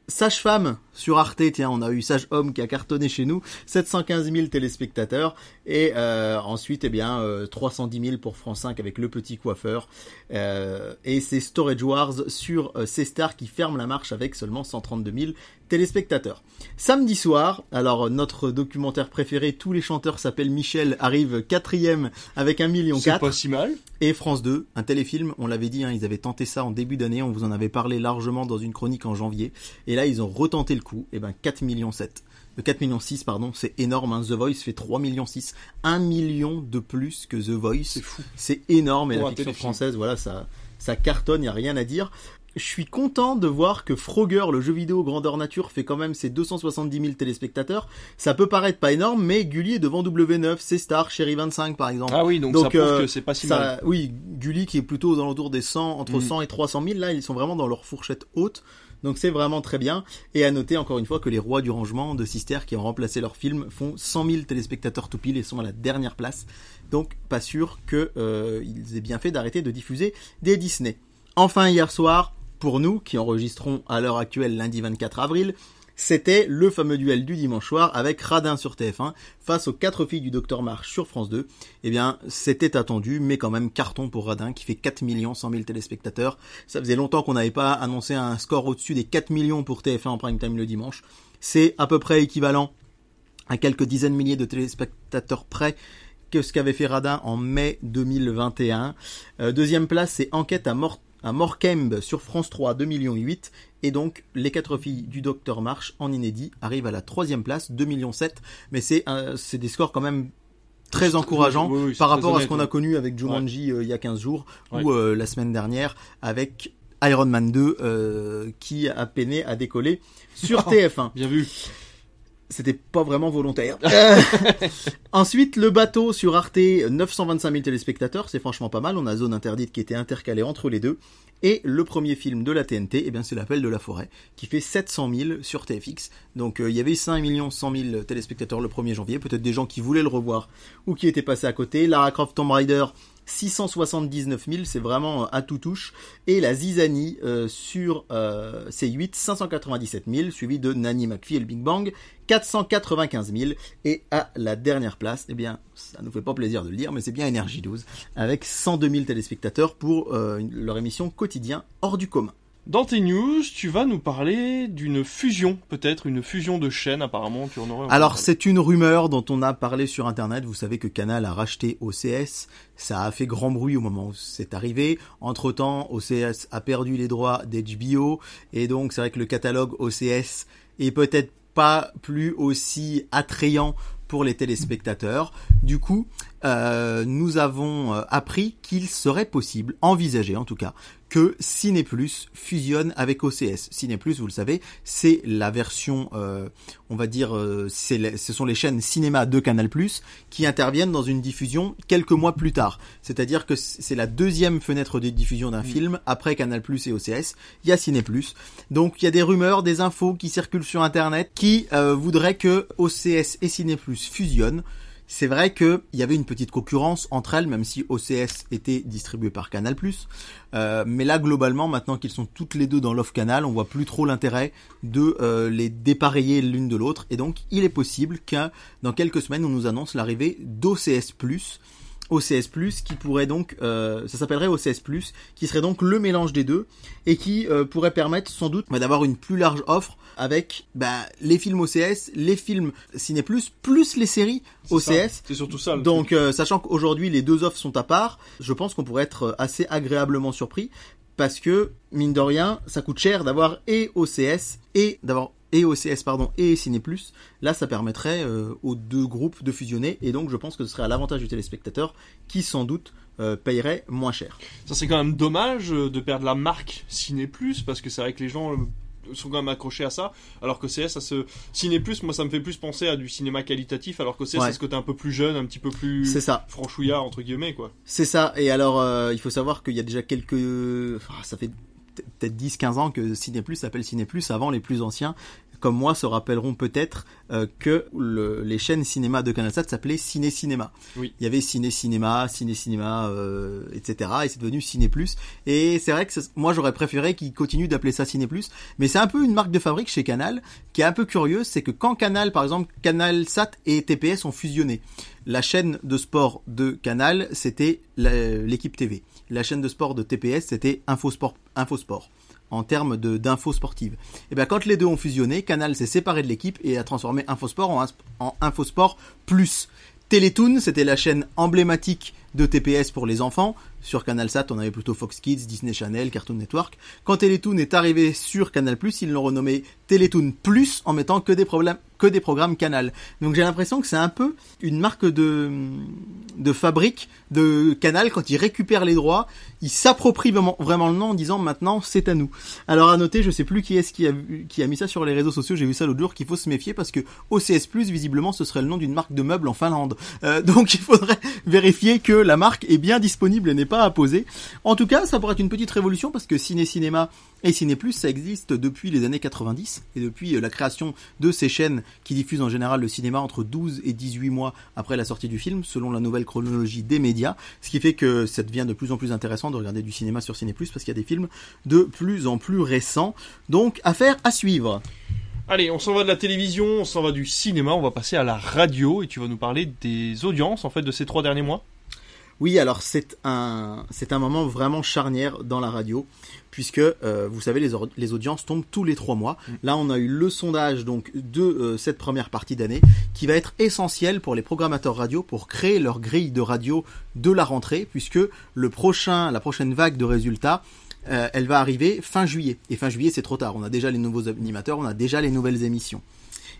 Sage-femme sur Arte, tiens, on a eu Sage-homme qui a cartonné chez nous, 715 000 téléspectateurs, et euh, ensuite, eh bien, euh, 310 000 pour France 5 avec Le Petit Coiffeur, euh, et c'est Storage Wars sur euh, C-Star qui ferme la marche avec seulement 132 000 téléspectateurs. Samedi soir, alors notre documentaire préféré, Tous les chanteurs s'appellent Michel, arrive quatrième avec 1 million C'est 4. pas si mal. Et France 2, un téléfilm, on l'avait dit, hein, ils avaient tenté ça en début d'année, on vous en avait parlé largement dans une chronique en janvier, et là ils ont retenté le coup, et ben 4 millions 7. Euh, 4 millions 6, pardon, c'est énorme, hein. The Voice fait 3 millions 6, 1 million de plus que The Voice, C'est fou. c'est énorme, et Pour la un fiction française, voilà, ça, ça cartonne, y a rien à dire. Je suis content de voir que Frogger, le jeu vidéo grandeur nature, fait quand même ses 270 000 téléspectateurs. Ça peut paraître pas énorme, mais Gulli est devant W9, c'est Star, Cherry 25 par exemple. Ah oui, donc, Donc, ça prouve euh, que c'est pas si mal. Ça, oui, Gulli qui est plutôt aux alentours des 100, entre Mhm. 100 et 300 000, là ils sont vraiment dans leur fourchette haute. Donc c'est vraiment très bien. Et à noter encore une fois que les rois du rangement de Sister qui ont remplacé leur film font 100 000 téléspectateurs tout pile et sont à la dernière place. Donc pas sûr que euh, aient bien fait d'arrêter de diffuser des Disney. Enfin hier soir, pour nous qui enregistrons à l'heure actuelle lundi 24 avril, c'était le fameux duel du dimanche soir avec Radin sur TF1 face aux quatre filles du Docteur March sur France 2. Eh bien, c'était attendu, mais quand même carton pour Radin qui fait 4 millions 100 000 téléspectateurs. Ça faisait longtemps qu'on n'avait pas annoncé un score au-dessus des 4 millions pour TF1 en prime time le dimanche. C'est à peu près équivalent à quelques dizaines de milliers de téléspectateurs près que ce qu'avait fait Radin en mai 2021. Euh, deuxième place, c'est Enquête à mort à Morkembe sur France 3 2 millions 8 et donc les quatre filles du Docteur March en inédit arrivent à la troisième place 2 millions 7 mais c'est c'est des scores quand même très encourageants Oui, oui, c'est par rapport à ce qu'on a connu avec Jumanji euh, il y a 15 jours Ouais. ou euh, la semaine dernière avec Iron Man 2 euh, qui a peiné à décoller sur TF1 Bien vu. C'était pas vraiment volontaire. Euh, Ensuite, le bateau sur Arte, 925 000 téléspectateurs, c'est franchement pas mal. On a Zone Interdite qui était intercalée entre les deux. Et le premier film de la TNT, eh bien, c'est L'Appel de la Forêt, qui fait 700 000 sur TFX. Donc, euh, il y avait 5 100 000 téléspectateurs le 1er janvier. Peut-être des gens qui voulaient le revoir ou qui étaient passés à côté. Lara Croft Tomb Raider, 679 000, c'est vraiment euh, à tout touche. Et la Zizanie euh, sur euh, C8, 597 000, suivi de Nanny McPhee et le Big Bang, 495 000. Et à la dernière place, eh bien, ça nous fait pas plaisir de le dire, mais c'est bien Énergie 12, avec 102 000 téléspectateurs pour euh, leur émission quotidien hors du commun. Dans tes news, tu vas nous parler d'une fusion, peut-être une fusion de chaînes. Apparemment, tu en. Alors c'est une rumeur dont on a parlé sur internet. Vous savez que Canal a racheté OCS. Ça a fait grand bruit au moment où c'est arrivé. Entre temps, OCS a perdu les droits d'HBO et donc c'est vrai que le catalogue OCS est peut-être pas plus aussi attrayant pour les téléspectateurs. Du coup, euh, nous avons euh, appris qu'il serait possible, envisagé en tout cas, que Ciné Plus fusionne avec OCS. Ciné Plus, vous le savez, c'est la version, euh, on va dire, euh, ce sont les chaînes cinéma de Canal Plus qui interviennent dans une diffusion quelques mois plus tard. C'est-à-dire que c'est la deuxième fenêtre de diffusion d'un film après Canal Plus et OCS. Il y a Ciné Plus. Donc il y a des rumeurs, des infos qui circulent sur Internet qui euh, voudraient que OCS et Ciné Plus fusionnent. C'est vrai qu'il y avait une petite concurrence entre elles, même si OCS était distribué par Canal+. Euh, mais là, globalement, maintenant qu'ils sont toutes les deux dans l'off Canal, on voit plus trop l'intérêt de euh, les dépareiller l'une de l'autre. Et donc, il est possible que dans quelques semaines, on nous annonce l'arrivée d'OCS+, OCS+, qui pourrait donc, euh, ça s'appellerait OCS+, qui serait donc le mélange des deux, et qui euh, pourrait permettre sans doute bah, d'avoir une plus large offre avec bah, les films OCS, les films Ciné+, plus les séries. OCS. C'est surtout ça. le Donc, euh, sachant qu'aujourd'hui les deux offres sont à part, je pense qu'on pourrait être assez agréablement surpris parce que mine de rien, ça coûte cher d'avoir et OCS et d'avoir et OCS pardon et Ciné+. Là, ça permettrait euh, aux deux groupes de fusionner et donc je pense que ce serait à l'avantage du téléspectateur qui sans doute euh, payerait moins cher. Ça c'est quand même dommage euh, de perdre la marque Ciné Plus parce que c'est vrai que les gens sont quand même accrochés à ça alors que CS ça se Ciné Plus moi ça me fait plus penser à du cinéma qualitatif alors que CS Ouais. c'est ce côté un peu plus jeune un petit peu plus C'est ça. franchouillard entre guillemets quoi C'est ça. Et alors, euh, il faut savoir qu'il y a déjà quelques... Enfin, ça fait peut-être 10-15 ans que Ciné Plus s'appelle Ciné Plus. Avant, les plus anciens, comme moi, se rappelleront peut-être euh, que le- les chaînes cinéma de CanalSat s'appelaient Ciné Cinéma. Oui. Il y avait Ciné Cinéma, Ciné Cinéma, euh, etc. Et c'est devenu Ciné Plus. Et c'est vrai que moi, j'aurais préféré qu'ils continuent d'appeler ça Ciné Plus. Mais c'est un peu une marque de fabrique chez Canal qui est un peu curieuse. C'est que quand Canal, par exemple, CanalSat et TPS ont fusionné, la chaîne de sport de Canal, c'était l'équipe TV. La chaîne de sport de TPS, c'était Infosport, Infosport en termes d'infos sportives. Et bien quand les deux ont fusionné, Canal s'est séparé de l'équipe et a transformé Infosport en, en Infosport Plus. Télétoon, c'était la chaîne emblématique de TPS pour les enfants. Sur CanalSat, on avait plutôt Fox Kids, Disney Channel, Cartoon Network. Quand Télétoon est arrivé sur Canal+, ils l'ont renommé Télétoon Plus en mettant que des programmes Canal. Donc j'ai l'impression que c'est un peu une marque de, fabrique de Canal quand ils récupèrent les droits, ils s'approprient vraiment, le nom en disant maintenant c'est à nous. Alors à noter, je sais plus qui est-ce qui a, vu- qui a mis ça sur les réseaux sociaux, j'ai vu ça l'autre jour, qu'il faut se méfier parce que OCS+, visiblement, ce serait le nom d'une marque de meubles en Finlande. Euh, donc il faudrait vérifier que la marque est bien disponible et n'est pas apposée. En tout cas, ça pourrait être une petite révolution parce que Ciné Cinéma et Ciné Plus, ça existe depuis les années 90 et depuis euh, la création de ces chaînes qui diffusent en général le cinéma entre 12 et 18 mois après la sortie du film, selon la nouvelle chronologie des médias, ce qui fait que ça devient de plus en plus intéressant de regarder du cinéma sur Ciné Plus parce qu'il y a des films de plus en plus récents. Donc, affaire à suivre. allez on s'en va de la télévision on s'en va du cinéma on va passer à la radio et tu vas nous parler des audiences en fait de ces trois derniers mois Oui, alors c'est un c'est un moment vraiment charnière dans la radio puisque euh, vous savez les, audiences tombent tous les trois mois. Là, on a eu le sondage donc de euh, cette première partie d'année qui va être essentiel pour les programmateurs radio pour créer leur grille de radio de la rentrée puisque le prochain la prochaine vague de résultats euh, elle va arriver fin juillet. Et fin juillet, c'est trop tard. On a déjà les nouveaux animateurs, on a déjà les nouvelles émissions.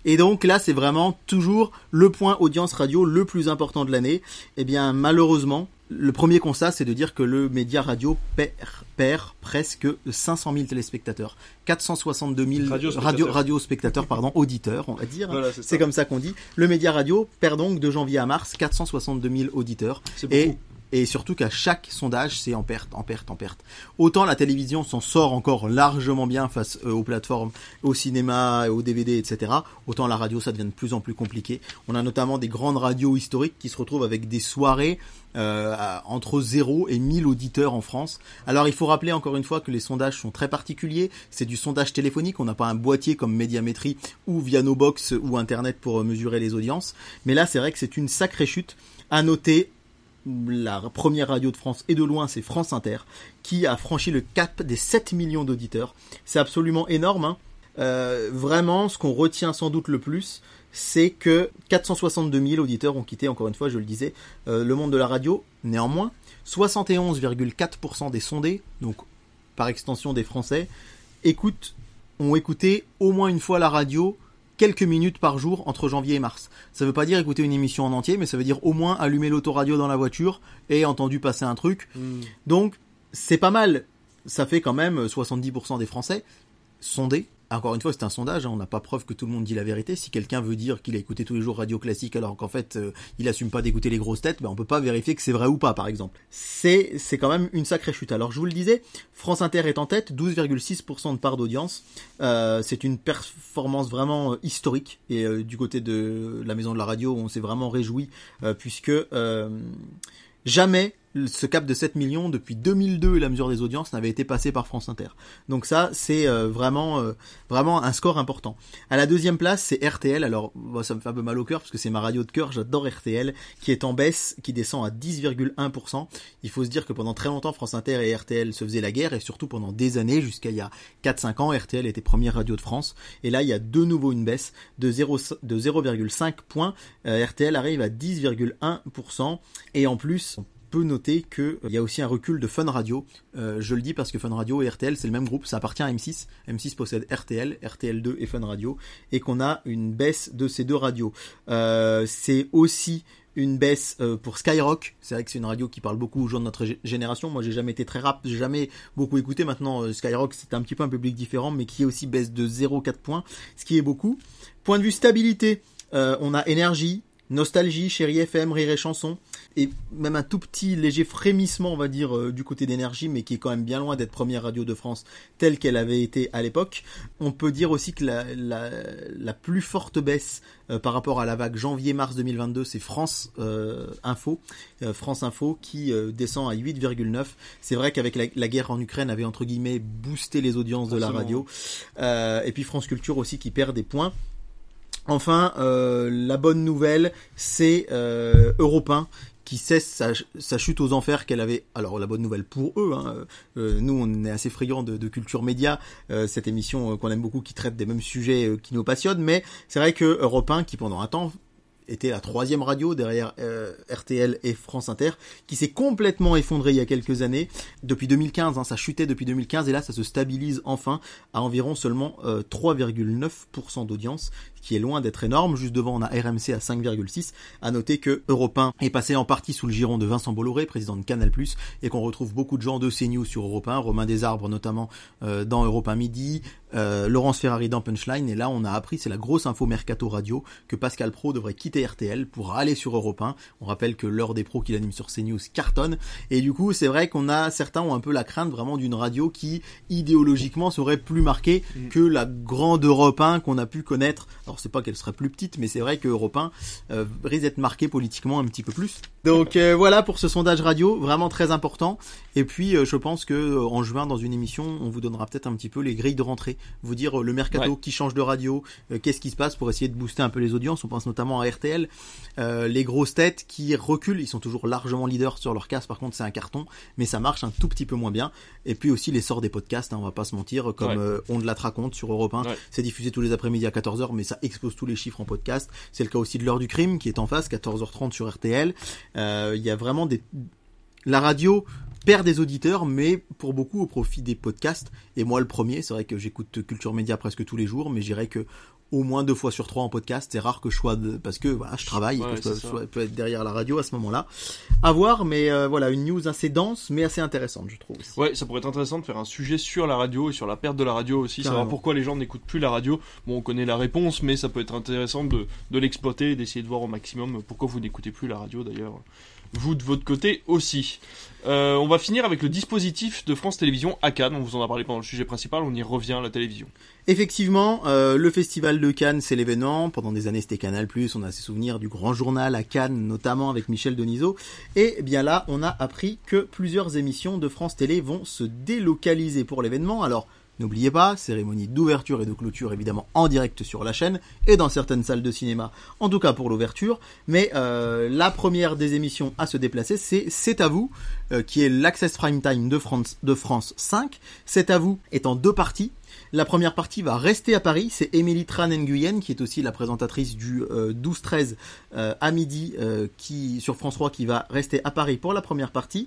Et donc là, c'est vraiment toujours le point audience radio le plus important de l'année. Eh bien, malheureusement, le premier constat, c'est de dire que le média radio perd, perd presque 500 000 téléspectateurs, 462 000 Radio-spectateurs. radio, radio spectateurs, pardon, auditeurs, on va dire. Voilà, c'est comme ça qu'on dit. Le média radio perd donc de janvier à mars 462 000 auditeurs. Et. Et surtout qu'à chaque sondage, c'est en perte, en perte, en perte. Autant la télévision s'en sort encore largement bien face euh, aux plateformes, au cinéma, au DVD, etc. Autant la radio, ça devient de plus en plus compliqué. On a notamment des grandes radios historiques qui se retrouvent avec des soirées euh, entre 0 et 1000 auditeurs en France. Alors il faut rappeler encore une fois que les sondages sont très particuliers. C'est du sondage téléphonique, on n'a pas un boîtier comme Médiamétrie ou via nos box ou Internet pour euh, mesurer les audiences. Mais là c'est vrai que c'est une sacrée chute. À noter, la première radio de France et de loin c'est France Inter qui a franchi le cap des 7 millions d'auditeurs. C'est absolument énorme. hein. Euh, vraiment, ce qu'on retient sans doute le plus, c'est que 462 000 auditeurs ont quitté, encore une fois, je le disais, euh, le monde de la radio. Néanmoins, 71,4% des sondés, donc par extension des Français, ont écouté au moins une fois la radio quelques minutes par jour entre janvier et mars. Ça veut pas dire écouter une émission en entier, mais ça veut dire au moins allumer l'autoradio dans la voiture et entendu passer un truc. Hmm. Donc, c'est pas mal. Ça fait quand même 70% des Français sondés. Encore une fois, c'est un sondage, hein, on n'a pas preuve que tout le monde dit la vérité. Si quelqu'un veut dire qu'il a écouté tous les jours radio classique alors qu'en fait euh, il assume pas d'écouter les grosses têtes, ben on peut pas vérifier que c'est vrai ou pas, par exemple. C'est c'est quand même une sacrée chute. Alors je vous le disais, France Inter est en tête, 12,6% de part d'audience. Euh, c'est une performance vraiment euh, historique et euh, du côté de la maison de la radio, on s'est vraiment réjoui puisque jamais ce cap de 7 millions depuis 2002 et la mesure des audiences n'avait été passé par France Inter. Donc ça, c'est euh, vraiment euh, vraiment un score important. À la deuxième place, c'est RTL. Alors, ça me fait un peu mal au cœur parce que c'est ma radio de cœur. J'adore RTL, qui est en baisse, qui descend à 10,1%. Il faut se dire que pendant très longtemps, France Inter et RTL se faisaient la guerre et surtout pendant des années, jusqu'à il y a 4-5 ans, RTL était première radio de France. Et là, il y a de nouveau une baisse de 0 de 0,5 points. Euh, RTL arrive à 10,1% et en plus, peut noter qu'il y a aussi un recul de Fun Radio. Euh, je le dis parce que Fun Radio et RTL, c'est le même groupe, ça appartient à M6. M6 possède RTL, RTL2 et Fun Radio, et qu'on a une baisse de ces deux radios. Euh, c'est aussi une baisse euh, pour Skyrock. C'est vrai que c'est une radio qui parle beaucoup aux gens de notre gé- génération. Moi, j'ai jamais été très rap, j'ai jamais beaucoup écouté. Maintenant, euh, Skyrock, c'est un petit peu un public différent, mais qui est aussi baisse de 0,4 points, ce qui est beaucoup. Point de vue stabilité, euh, on a énergie, nostalgie, chérie FM, rire et chanson, et même un tout petit léger frémissement, on va dire, euh, du côté d'énergie, mais qui est quand même bien loin d'être première radio de France telle qu'elle avait été à l'époque. On peut dire aussi que la, la, la plus forte baisse euh, par rapport à la vague janvier-mars 2022, c'est France euh, Info, France Info qui descend à 8,9. C'est vrai qu'avec la, la guerre en Ukraine avait entre guillemets boosté les audiences de la radio. Et puis France Culture aussi qui perd des points. Enfin, euh, la bonne nouvelle, c'est euh, Europe 1 qui cesse sa, chute aux enfers qu'elle avait. Alors la bonne nouvelle pour eux, hein, euh, nous on est assez friands de, culture média, euh, cette émission qu'on aime beaucoup qui traite des mêmes sujets qui nous passionnent, mais c'est vrai que Europe 1 qui pendant un temps était la troisième radio derrière RTL et France Inter, qui s'est complètement effondré il y a quelques années. Depuis 2015, hein, ça chutait depuis 2015 et là ça se stabilise enfin à environ seulement euh, 3,9% d'audience, ce qui est loin d'être énorme. Juste devant, on a RMC à 5,6. À noter que Europe 1 est passé en partie sous le giron de Vincent Bolloré, président de Canal+, et qu'on retrouve beaucoup de gens de CNews sur Europe 1, Romain Desarbres notamment euh, dans Europe 1 Midi, euh, Laurence Ferrari dans Punchline, et là on a appris, c'est la grosse info mercato radio, que Pascal Pro devrait quitter RTL pour aller sur Europe 1. On rappelle que l'heure des pros qu'il anime sur CNews cartonne, et du coup c'est vrai qu'on a, certains ont un peu la crainte vraiment d'une radio qui idéologiquement serait plus marquée Mm. que la grande Europe 1 qu'on a pu connaître. Alors c'est pas qu'elle serait plus petite, mais c'est vrai que Europe 1 euh, risque d'être marquée politiquement un petit peu plus. Donc euh, voilà pour ce sondage radio, vraiment très important. Et puis euh, je pense que en juin dans une émission, on vous donnera peut-être un petit peu les grilles de rentrée, vous dire le mercato Ouais. qui change de radio, qu'est-ce qui se passe pour essayer de booster un peu les audiences. On pense notamment à RTL, les grosses têtes qui reculent, ils sont toujours largement leaders sur leur casse. Par contre, c'est un carton, mais ça marche un tout petit peu moins bien. Et puis aussi l'essor des podcasts, hein, on va pas se mentir, comme Ouais. on de la raconte sur Europe 1. Ouais. C'est diffusé tous les après-midi à 14h, mais ça explose tous les chiffres en podcast. C'est le cas aussi de l'heure du crime qui est en face, 14h30 sur RTL. Euh, Il y a vraiment des... La radio perd des auditeurs, mais pour beaucoup au profit des podcasts. Et moi, le premier, c'est vrai que j'écoute Culture Média presque tous les jours, mais je dirais que au moins deux fois sur trois en podcast. C'est rare que je sois de... parce que voilà, je travaille, Ouais, que je peux, être derrière la radio à ce moment-là. À voir, mais euh, voilà, une news assez dense, mais assez intéressante, je trouve. aussi. Ouais, ça pourrait être intéressant de faire un sujet sur la radio et sur la perte de la radio aussi, savoir pourquoi les gens n'écoutent plus la radio. Bon, on connaît la réponse, mais ça peut être intéressant de, de l'exploiter et d'essayer de voir au maximum pourquoi vous n'écoutez plus la radio d'ailleurs. Vous de votre côté aussi. Euh, on va finir avec le dispositif de France Télévisions à Cannes. On vous en a parlé pendant le sujet principal. On y revient à la télévision. Effectivement, euh, le festival de Cannes, c'est l'événement. Pendant des années, c'était Canal+. On a ses souvenirs du grand journal à Cannes, notamment avec Michel Denisot. Et bien là, on a appris que plusieurs émissions de France Télé vont se délocaliser pour l'événement. Alors, n'oubliez pas, cérémonie d'ouverture et de clôture évidemment en direct sur la chaîne et dans certaines salles de cinéma, en tout cas pour l'ouverture. Mais euh, la première des émissions à se déplacer, c'est C'est à vous, euh, qui est l'Access Prime Time de France, de France 5. C'est à vous est en deux parties. La première partie va rester à Paris, c'est Émilie Tran Nguyen qui est aussi la présentatrice du euh, 12-13 euh, à midi sur France 3 qui va rester à Paris pour la première partie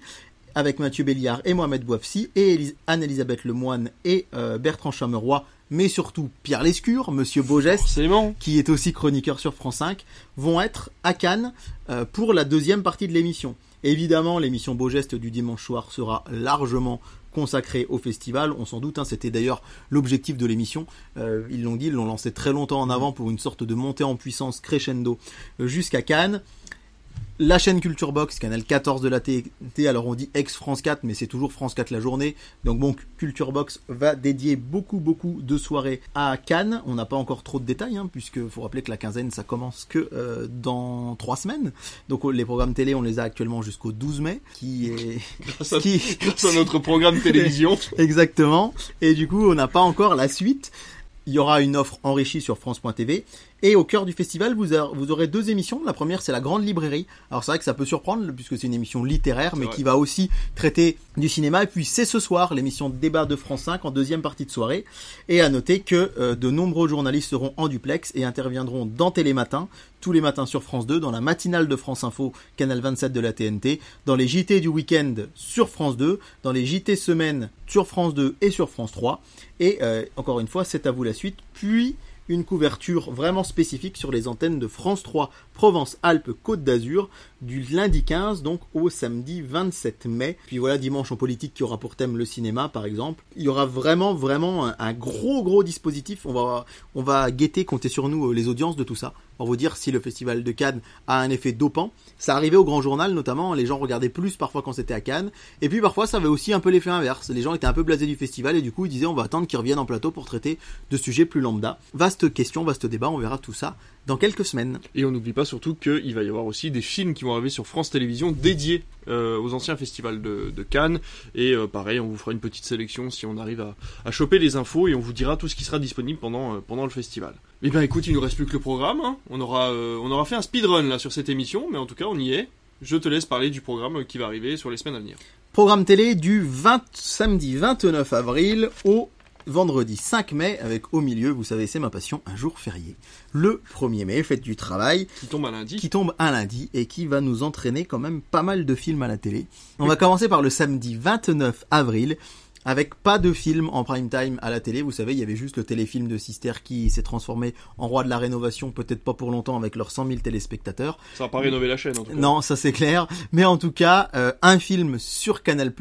avec Mathieu Béliard et Mohamed Bouafsi et Anne-Elisabeth Lemoine et euh, Bertrand Chameroy mais surtout Pierre Lescure, Monsieur Beaugest Forcément. qui est aussi chroniqueur sur France 5, vont être à Cannes euh, pour la deuxième partie de l'émission. Évidemment, l'émission Beau Geste du dimanche soir sera largement consacrée au festival. On s'en doute, hein, c'était d'ailleurs l'objectif de l'émission. Euh, ils l'ont dit, ils l'ont lancé très longtemps en avant pour une sorte de montée en puissance crescendo jusqu'à Cannes. La chaîne Culture Box, canal 14 de la TNT, alors on dit ex-France 4, mais c'est toujours France 4 la journée. Donc bon, Culture Box va dédier beaucoup beaucoup de soirées à Cannes. On n'a pas encore trop de détails, hein, puisque faut rappeler que la quinzaine ça commence que euh, dans trois semaines. Donc oh, les programmes télé, on les a actuellement jusqu'au 12 mai, qui est Grâce à, qui grâce à notre programme télévision. exactement. Et du coup, on n'a pas encore la suite. Il y aura une offre enrichie sur France.tv. Et au cœur du festival, vous, a- vous aurez deux émissions. La première, c'est la Grande Librairie. Alors c'est vrai que ça peut surprendre, puisque c'est une émission littéraire, mais qui va aussi traiter du cinéma. Et puis c'est ce soir, l'émission Débat de France 5, en deuxième partie de soirée. Et à noter que euh, de nombreux journalistes seront en duplex et interviendront dans Télématin, tous les matins sur France 2, dans la matinale de France Info, canal 27 de la TNT, dans les JT du week-end sur France 2, dans les JT semaine sur France 2 et sur France 3. Et euh, encore une fois, c'est à vous la suite. Puis une couverture vraiment spécifique sur les antennes de France 3 Provence-Alpes-Côte d'Azur du lundi 15 donc au samedi 27 mai. Puis voilà dimanche en politique qui aura pour thème le cinéma par exemple. Il y aura vraiment vraiment un, gros gros dispositif. On va on va guetter compter sur nous euh, les audiences de tout ça pour vous dire si le festival de Cannes a un effet dopant. Ça arrivait au grand journal notamment, les gens regardaient plus parfois quand c'était à Cannes et puis parfois ça avait aussi un peu l'effet inverse. Les gens étaient un peu blasés du festival et du coup ils disaient on va attendre qu'ils reviennent en plateau pour traiter de sujets plus lambda. Vaste question, vaste débat, on verra tout ça dans quelques semaines. Et on n'oublie pas surtout qu'il va y avoir aussi des films qui vont arriver sur France Télévisions dédiés euh, aux anciens festivals de, de Cannes. Et euh, pareil, on vous fera une petite sélection si on arrive à, à choper les infos et on vous dira tout ce qui sera disponible pendant, euh, pendant le festival. Eh bien écoute, il nous reste plus que le programme. hein. On, aura, on aura fait un speedrun là sur cette émission, mais en tout cas on y est. Je te laisse parler du programme qui va arriver sur les semaines à venir. Programme télé du 20, samedi 29 avril au vendredi 5 mai avec au milieu, vous savez c'est ma passion, un jour férié. Le 1er mai, fête du travail, Qui tombe à lundi. qui tombe un lundi et qui va nous entraîner quand même pas mal de films à la télé. On va commencer par le samedi 29 avril avec pas de film en prime time à la télé. Vous savez, il y avait juste le téléfilm de Sister qui s'est transformé en roi de la rénovation, peut-être pas pour longtemps avec leurs 100 000 téléspectateurs. Ça va pas rénover la chaîne en tout cas. Non, ça c'est clair. Mais en tout cas, euh, un film sur Canal+.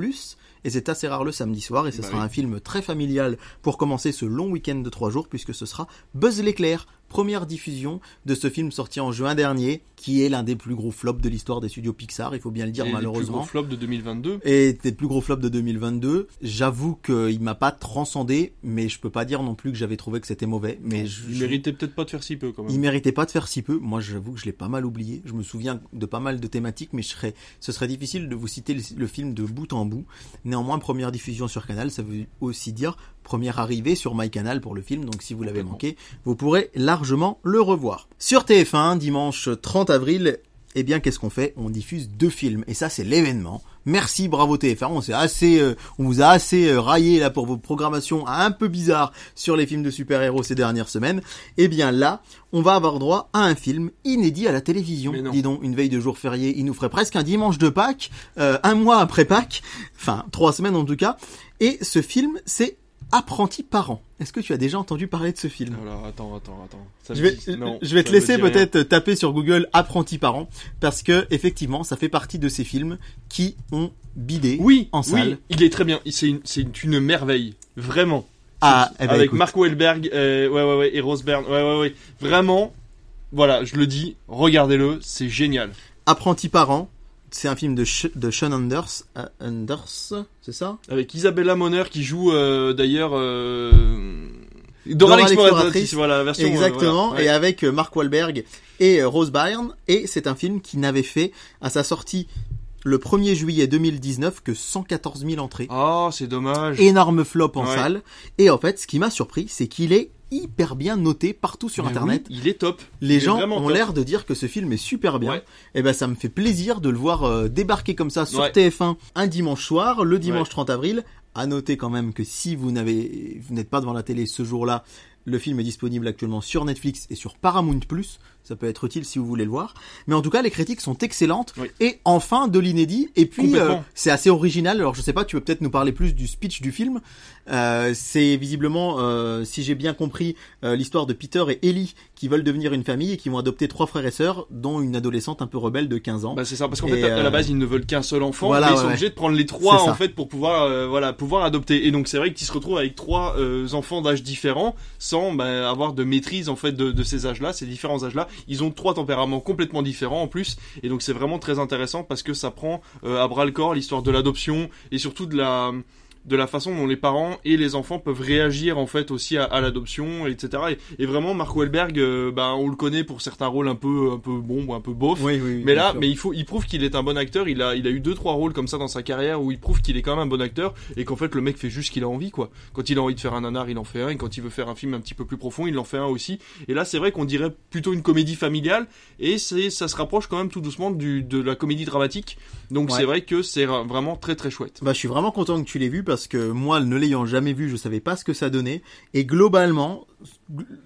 Et c'est assez rare le samedi soir, et ce Bah sera oui. un film très familial pour commencer ce long week-end de trois jours, puisque ce sera Buzz l'éclair, première diffusion de ce film sorti en juin dernier, qui est l'un des plus gros flops de l'histoire des studios Pixar, il faut bien le dire Et les plus malheureusement. gros flops de 2022. Et des plus gros flops de 2022. J'avoue qu'il m'a pas transcendé, mais je peux pas dire non plus que j'avais trouvé que c'était mauvais. Mais je, Il je- méritait peut-être pas de faire si peu quand même. il méritait pas de faire si peu. Moi, j'avoue que je l'ai pas mal oublié. Je me souviens de pas mal de thématiques, mais je serais, ce serait difficile de vous citer le, le film de bout en bout. Néanmoins, première diffusion sur Canal, ça veut aussi dire première arrivée sur MyCanal pour le film. Donc, si vous l'avez manqué, vous pourrez largement le revoir. Sur TF1, dimanche 30 avril, eh bien qu'est-ce qu'on fait? On diffuse deux films et ça c'est l'événement. Merci, bravo TF1. On s'est assez, euh, on vous a assez euh, raillé là pour vos programmations un peu bizarres sur les films de super-héros ces dernières semaines. Eh bien là, on va avoir droit à un film inédit à la télévision. Dis donc, une veille de jour férié, il nous ferait presque un dimanche de Pâques, euh, un mois après Pâques, enfin trois semaines en tout cas. Et ce film, c'est Apprenti parent. Est-ce que tu as déjà entendu parler de ce film? Alors attends, attends, attends. Ça je vais, dit- non, je vais te laisser peut-être taper sur Google apprenti parent parce que effectivement ça fait partie de ces films qui ont bidé Oui, en oui, salle. il est très bien. C'est une, c'est une, une merveille, vraiment. Ah, eh ben, Avec écoute. Mark Wahlberg, euh, ouais, ouais, ouais, et Rose Byrne, ouais, ouais, ouais. Vraiment, voilà, je le dis, regardez-le, c'est génial. Apprenti parent, c'est un film de, Sh- de Sean Anders, euh, Anders, c'est ça? Avec Isabella Moner qui joue euh, d'ailleurs euh, Dora Dora l'exploratrice, l'exploratrice. voilà la version. euh, Exactement, voilà, ouais. et avec Mark Wahlberg et Rose Byrne, et c'est un film qui n'avait fait à sa sortie le 1er juillet 2019 que 114 000 entrées. Oh, c'est dommage. Énorme flop en Ouais. salle. Et en fait, ce qui m'a surpris, c'est qu'il est hyper bien noté partout sur Mais Internet. oui, il est top. Les Il gens ont l'air de dire que ce film est super bien. Ouais. Et ben ça me fait plaisir de le voir euh, débarquer comme ça sur Ouais. TF1 un dimanche soir, le dimanche Ouais. 30 avril. À noter quand même que si vous n'avez, vous n'êtes pas devant la télé ce jour-là, le film est disponible actuellement sur Netflix et sur Paramount+. Ça peut être utile si vous voulez le voir. Mais en tout cas, les critiques sont excellentes. Oui. Et enfin, de l'inédit. Et puis, euh, c'est assez original. Alors, je sais pas, tu peux peut-être nous parler plus du speech du film. Euh, c'est visiblement, euh, si j'ai bien compris, euh, l'histoire de Peter et Ellie qui veulent devenir une famille et qui vont adopter trois frères et sœurs, dont une adolescente un peu rebelle de 15 ans. Bah c'est ça parce qu'en fait à, la euh, base ils ne veulent qu'un seul enfant voilà, mais ils sont ouais. obligés de prendre les trois en fait pour pouvoir euh, voilà pouvoir adopter et donc c'est vrai qu'ils se retrouvent avec trois enfants d'âge différents sans bah, avoir de maîtrise en fait de, ces âges là ces différents âges là ils ont trois tempéraments complètement différents en plus. Et donc c'est vraiment très intéressant parce que ça prend euh, à bras le corps l'histoire de l'adoption et surtout de la de la façon dont les parents et les enfants peuvent réagir en fait aussi à, à l'adoption etc et, et vraiment Mark Wahlberg euh, bah, on le connaît pour certains rôles un peu un peu bon ou un peu beauf oui, oui, oui, mais là, sûr. mais il faut, il prouve qu'il est un bon acteur. Il a, il a eu deux trois rôles comme ça dans sa carrière où il prouve qu'il est quand même un bon acteur et qu'en fait le mec fait juste ce qu'il a envie quoi. Quand il a envie de faire un nanar, il en fait un et quand il veut faire un film un petit peu plus profond, il en fait un aussi. Et là, c'est vrai qu'on dirait plutôt une comédie familiale et c'est, ça se rapproche quand même tout doucement du, de la comédie dramatique. Donc Ouais. c'est vrai que c'est ra- vraiment très très chouette. Bah, je suis vraiment content que tu l'aies vu parce que moi, ne l'ayant jamais vu, je savais pas ce que ça donnait. Et globalement,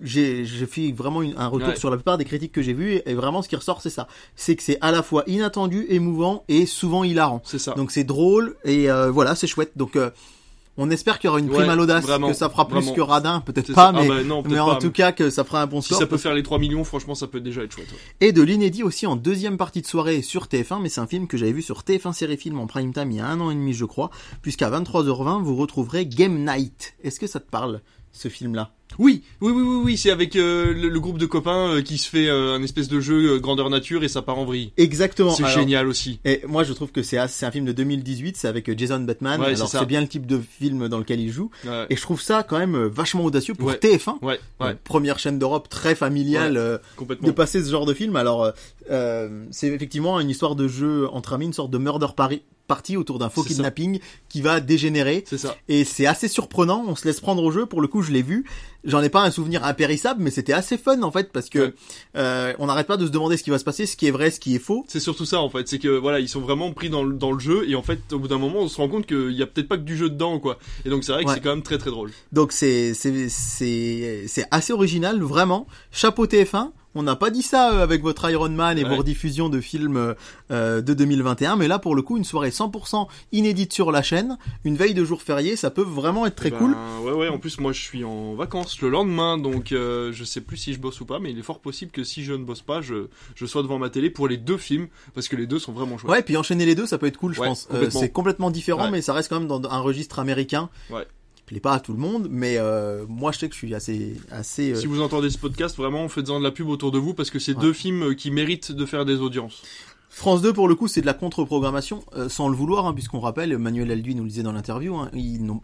j'ai j'ai fait vraiment une- un retour Ouais. sur la plupart des critiques que j'ai vues et vraiment ce qui ressort, c'est ça. C'est que c'est à la fois inattendu, émouvant et souvent hilarant. C'est ça. Donc c'est drôle et euh, voilà, c'est chouette. Donc euh, on espère qu'il y aura une prime Ouais, à l'audace, que ça fera plus vraiment. que Radin, peut-être pas, ça. Ah mais, bah non, mais en pas, tout cas que ça fera un bon Si score. ça peut faire les 3 millions, franchement, ça peut déjà être chouette. ouais. Et de l'inédit aussi en deuxième partie de soirée sur TF1, mais c'est un film que j'avais vu sur TF1 Série Film en prime time il y a un an et demi je crois, puisqu'à 23h20 vous retrouverez Game Night. Est-ce que ça te parle ce film-là? Oui, oui, oui, oui, oui, c'est avec euh, le, le groupe de copains euh, qui se fait euh, un espèce de jeu grandeur nature et ça part en vrille. Exactement. C'est génial aussi. Et moi je trouve que c'est c'est un film de 2018, c'est avec Jason. Ouais, c'est Alors c'est bien le type de film dans lequel il joue. Ouais, Et je trouve ça quand même vachement audacieux pour Ouais. TF1. ouais, ouais, Euh, Première chaîne d'Europe très familiale de passer ce genre de film. Alors, euh, c'est effectivement une histoire de jeu entre amis, une sorte de murder pari- party autour d'un faux ça. kidnapping qui va dégénérer. C'est ça. Et c'est assez surprenant, on se laisse prendre au jeu. Pour le coup, je l'ai vu. J'en ai pas un souvenir impérissable, mais c'était assez fun en fait parce que Ouais. euh, on n'arrête pas de se demander ce qui va se passer, ce qui est vrai, ce qui est faux. C'est surtout ça en fait, c'est que voilà, ils sont vraiment pris dans le, dans le jeu et en fait, au bout d'un moment, on se rend compte qu'il y a peut-être pas que du jeu dedans quoi. Et donc c'est vrai que Ouais. c'est quand même très très drôle. Donc c'est c'est c'est c'est assez original, vraiment. Chapeau TF1. On n'a pas dit ça euh, avec votre Iron Man et Ouais. vos rediffusions de films euh, de 2021, mais là pour le coup une soirée 100% inédite sur la chaîne, une veille de jour férié, ça peut vraiment être très Ben, cool. Ouais ouais, en plus moi je suis en vacances le lendemain donc euh, je sais plus si je bosse ou pas mais il est fort possible que si je ne bosse pas, je je sois devant ma télé pour les deux films parce que les deux sont vraiment chouettes. Ouais, puis enchaîner les deux, ça peut être cool, je Ouais, pense. Euh, complètement. c'est complètement différent, Ouais. mais ça reste quand même dans un registre américain. Ouais. Plaît pas à tout le monde, mais euh, moi je sais que je suis assez assez. euh, Si vous entendez ce podcast, vraiment faites-en de la pub autour de vous parce que c'est Ouais. deux films qui méritent de faire des audiences. France 2 pour le coup c'est de la contre-programmation euh, sans le vouloir hein, puisqu'on rappelle Manuel Alduy nous le disait dans l'interview hein,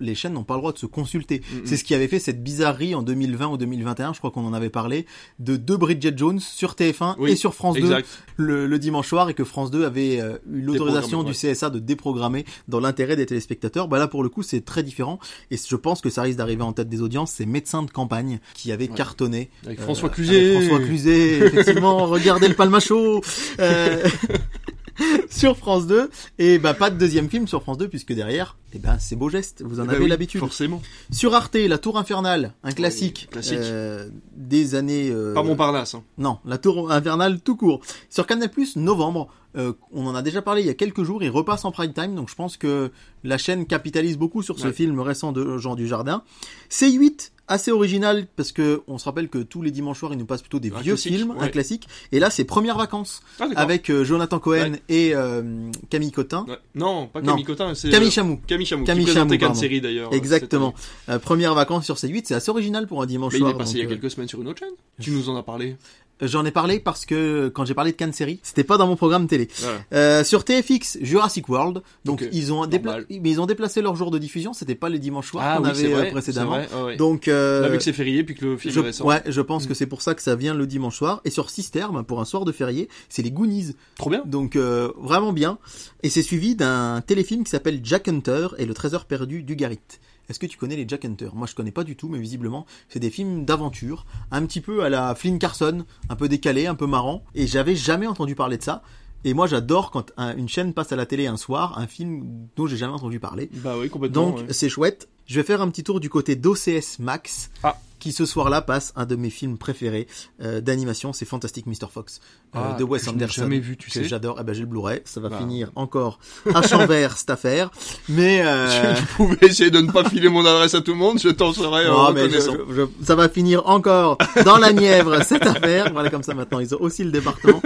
les chaînes n'ont pas le droit de se consulter Mhm. c'est ce qui avait fait cette bizarrerie en 2020 ou 2021 je crois qu'on en avait parlé de deux Bridget Jones sur TF1 Oui, et sur France 2 Exact. le, le dimanche soir et que France 2 avait euh, eu l'autorisation du CSA de déprogrammer dans l'intérêt des téléspectateurs. Bah là pour le coup c'est très différent et je pense que ça risque d'arriver en tête des audiences. C'est Médecins de campagne qui avait Ouais. cartonné. Avec euh, François avec Cluzet. François Cluzet, effectivement. regardez le Palmacho. Sur France 2 et bah pas de deuxième film sur France 2 puisque derrière eh ben c'est beau geste vous en Bah avez oui, l'habitude Forcément. sur Arte La Tour Infernale un classique, classique. euh, des années euh, Pas Montparnasse. Hein. non, la tour infernale tout court. Sur Canal+, novembre, euh, on en a déjà parlé il y a quelques jours, il repasse en prime time, donc je pense que la chaîne capitalise beaucoup sur ce Ouais. film récent de Jean Dujardin. C8, assez original, parce que on se rappelle que tous les dimanches soirs, il nous passe plutôt des Un vieux films, un classique. Et là, c'est Premières Vacances, Ah, avec euh, Jonathan Cohen Ouais. et euh, Camille Cotin. Non, pas Non. Camille Cotin, c'est Camille euh, Chamou. Camille Chamou. Camille qui Chamou, pardon. série d'ailleurs. Exactement. Euh, Premières Vacances sur C8, c'est assez original pour un dimanche Mais il soir. est passé donc, il y a quelques semaines sur une autre chaîne. Tu nous en as parlé. J'en ai parlé parce que quand j'ai parlé de Cannes série, c'était pas dans mon programme télé. Voilà. Euh, sur TFX, Jurassic World. Donc ils ont dépla- normal. mais ils ont déplacé leur jour de diffusion. C'était pas les dimanches soirs qu'on Ah oui, c'est avait euh, vrai. précédemment. ouais, ouais. Donc euh, Là, vu que c'est férié, puis que le film je, est récent. ouais, je pense Mm. que c'est pour ça que ça vient le dimanche soir. Et sur Sister, ben, pour un soir de férié, c'est les Goonies. Trop bien. Donc euh, vraiment bien. Et c'est suivi d'un téléfilm qui s'appelle Jack Hunter et le trésor perdu d'Ugarit. Est-ce que tu connais les Jack Hunter? Moi je connais pas du tout, mais visiblement c'est des films d'aventure, un petit peu à la Flynn Carson, un peu décalé, un peu marrant. Et j'avais jamais entendu parler de ça. Et moi j'adore quand un- une chaîne passe à la télé un soir, un film dont j'ai jamais entendu parler. Bah oui, complètement. Donc ouais. c'est chouette. Je vais faire un petit tour du côté d'OCS Max, Ah. qui ce soir-là passe un de mes films préférés euh, d'animation, c'est Fantastic Mr. Fox euh, Ah, de Wes que je Anderson. jamais vu, tu sais. J'adore. Eh ben j'ai le Blu-ray, ça va Bah. finir encore à champ vert cette affaire. Mais euh, Tu pouvais essayer de ne pas filer mon adresse à tout le monde, je t'en serais euh, non, mais je- reconnaissant. je- je- ça va finir encore dans la Nièvre cette affaire. Voilà comme ça maintenant ils ont aussi le département.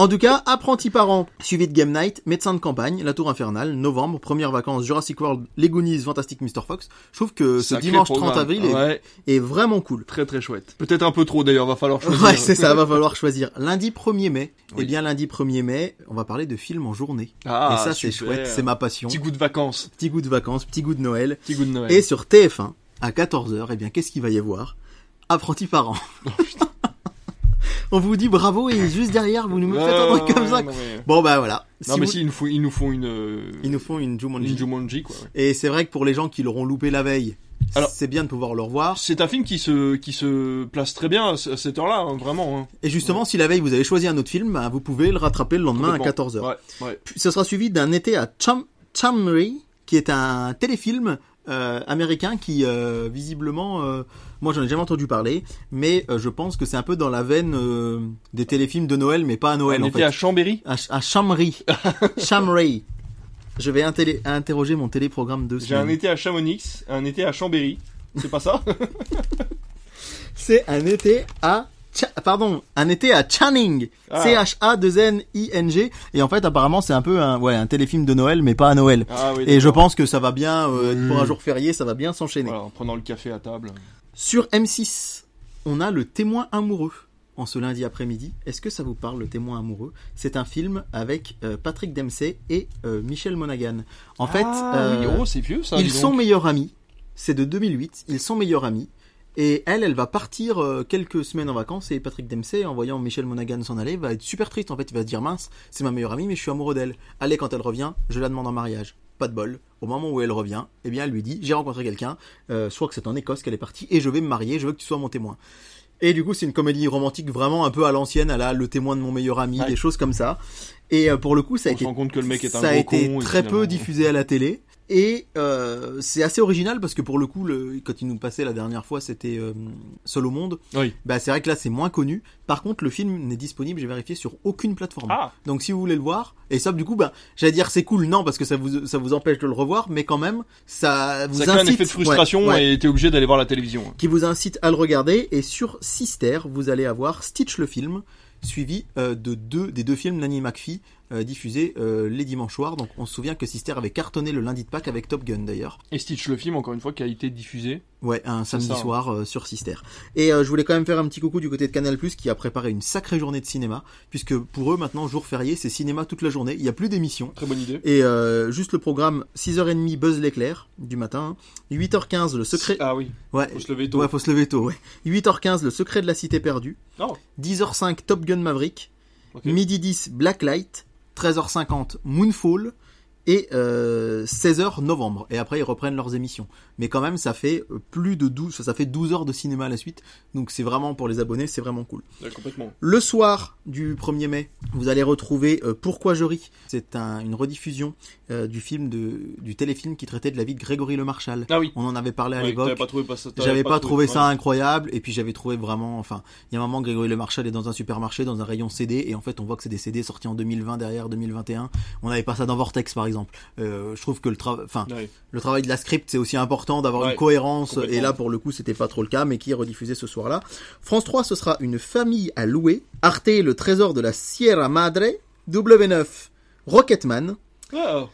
En tout cas, apprenti parent, suivi de Game Night, médecin de campagne, La Tour Infernale, novembre, premières vacances, Jurassic World, Les Goonies, Fantastic Mr. Fox. Je trouve que ce Sacré dimanche programme. 30 avril est, Ouais, est vraiment cool. très très chouette. Peut-être un peu trop d'ailleurs, va falloir choisir. Ouais, c'est ça, va falloir choisir. Lundi 1er mai, Oui. eh bien lundi 1er mai, on va parler de films en journée. Ah, Et ça c'est super. chouette, c'est ma passion. Petit goût de vacances, Petit goût de vacances, petit goût de Noël. petit goût de Noël. Et sur TF1, à 14h, eh bien qu'est-ce qu'il va y avoir? Apprenti parent. on vous dit bravo et juste derrière vous nous me faites un truc comme ça. Mais, Bon bah voilà. non, Si mais vous- si, ils nous font, ils nous font une, euh, Ils nous font une Jumanji. une Jumanji, quoi. ouais. Et c'est vrai que pour les gens qui l'auront loupé la veille, Alors- c'est bien de pouvoir le revoir. C'est un film qui se, qui se place très bien à ce- à cette heure-là, hein, vraiment. Hein. Et justement, si la veille vous avez choisi un autre film, bah, vous pouvez le rattraper le lendemain à Complètement. 14h. Ouais, ce sera suivi d'un été à Cham Chamry, qui est un téléfilm euh, américain qui euh, visiblement, euh, moi j'en ai jamais entendu parler, mais je pense que c'est un peu dans la veine des téléfilms de Noël, mais pas à Noël On en était fait. à Chambéry. À, à Chamry. Chamry. Je vais intélé- interroger mon téléprogramme de J'ai un été à Chamonix, un été à Chambéry. C'est pas ça? C'est un été à pardon, un été à Channing, Ah. C-H-A-2-N-I-N-G, et en fait apparemment c'est un peu un, ouais, un téléfilm de Noël, mais pas à Noël. Ah oui. Et je pense que ça va bien, euh, pour Mm. un jour férié, ça va bien s'enchaîner. Voilà, en prenant le café à table. Sur M6, on a Le témoin amoureux en ce lundi après-midi. Est-ce que ça vous parle, Le témoin amoureux? C'est un film avec euh, Patrick Dempsey et euh, Michel Monaghan. En fait, ah, oui, oh, c'est vieux ça. ils sont meilleurs amis. C'est de 2008. Ils sont meilleurs amis. Et elle, elle va partir euh, quelques semaines en vacances et Patrick Dempsey, en voyant Michel Monaghan s'en aller, va être super triste. En fait, il va se dire mince, c'est ma meilleure amie, mais je suis amoureux d'elle. Allez, quand elle revient, je la demande en mariage. Pas de bol. Au moment où elle revient, eh bien, elle lui dit j'ai rencontré quelqu'un, euh, soit que c'est en Écosse qu'elle est partie, et je vais me marier. Je veux que tu sois mon témoin. Et du coup, c'est une comédie romantique vraiment un peu à l'ancienne, à la le témoin de mon meilleur ami, Ouais. des choses comme ça. Et euh, pour le coup, ça a On se été rend compte que le mec est un ça a été con, très peu diffusé à la télé. Et euh, c'est assez original parce que pour le coup, le, quand il nous passait la dernière fois, c'était euh, Seul au monde. Oui. Bah c'est vrai que là c'est moins connu. Par contre, le film n'est disponible, j'ai vérifié sur aucune plateforme. Ah, Donc si vous voulez le voir, et ça du coup, bah j'allais dire c'est cool, non parce que ça vous ça vous empêche de le revoir, mais quand même ça vous ça crée un incite, effet de frustration ouais, ouais, et t'es obligé d'aller voir la télévision. qui vous incite à le regarder. Et sur Sister, vous allez avoir Stitch le film suivi euh, de deux des deux films Nanny McPhee euh, diffusés euh, les dimanches soirs. Donc on se souvient que Sister avait cartonné le lundi de Pâques avec Top Gun d'ailleurs. Et Stitch le film, encore une fois, qui a été diffusé. Ouais, un samedi ça, hein. soir euh, sur Sister. Et euh, je voulais quand même faire un petit coucou du côté de Canal qui a préparé une sacrée journée de cinéma, puisque pour eux maintenant jour férié c'est cinéma toute la journée. Il n'y a plus d'émissions. Très bonne idée. Et euh, juste le programme 6h30 Buzz l'éclair du matin, 8h15 le secret. Ah oui, Ouais, faut se lever tôt. ouais, faut se lever tôt. Ouais. 8h15 le secret de la cité perdue. Oh, 10h05 Top Gun Maverick. ok. Midi 10 Blacklight. 13h50 Moonfall. Et euh, 16h novembre. Et après ils reprennent leurs émissions. Mais quand même ça fait euh, plus de 12, ça fait 12 heures de cinéma à la suite. Donc c'est vraiment pour les abonnés, c'est vraiment cool. Ouais, complètement. Le soir du 1er mai, vous allez retrouver euh, Pourquoi je ris? C'est un- une rediffusion euh, du film de, du téléfilm qui traitait de la vie de Grégory Le Marchal. Ah oui. On en avait parlé à Ouais, l'époque. t'avais pas pas J'avais trouvé ça incroyable et puis j'avais trouvé vraiment enfin il y a un moment Grégory Le Marchal est dans un supermarché dans un rayon CD et en fait on voit que c'est des CD sortis en 2020 derrière 2021 on n'avait pas ça dans Vortex par exemple euh, je trouve que le travail enfin Ouais. le travail de la script c'est aussi important d'avoir Ouais, une cohérence complètement. et là pour le coup c'était pas trop le cas mais qui est rediffusé ce soir-là France 3 ce sera une famille à louer Arte le trésor de la Sierra Madre W9 Rocketman Ah,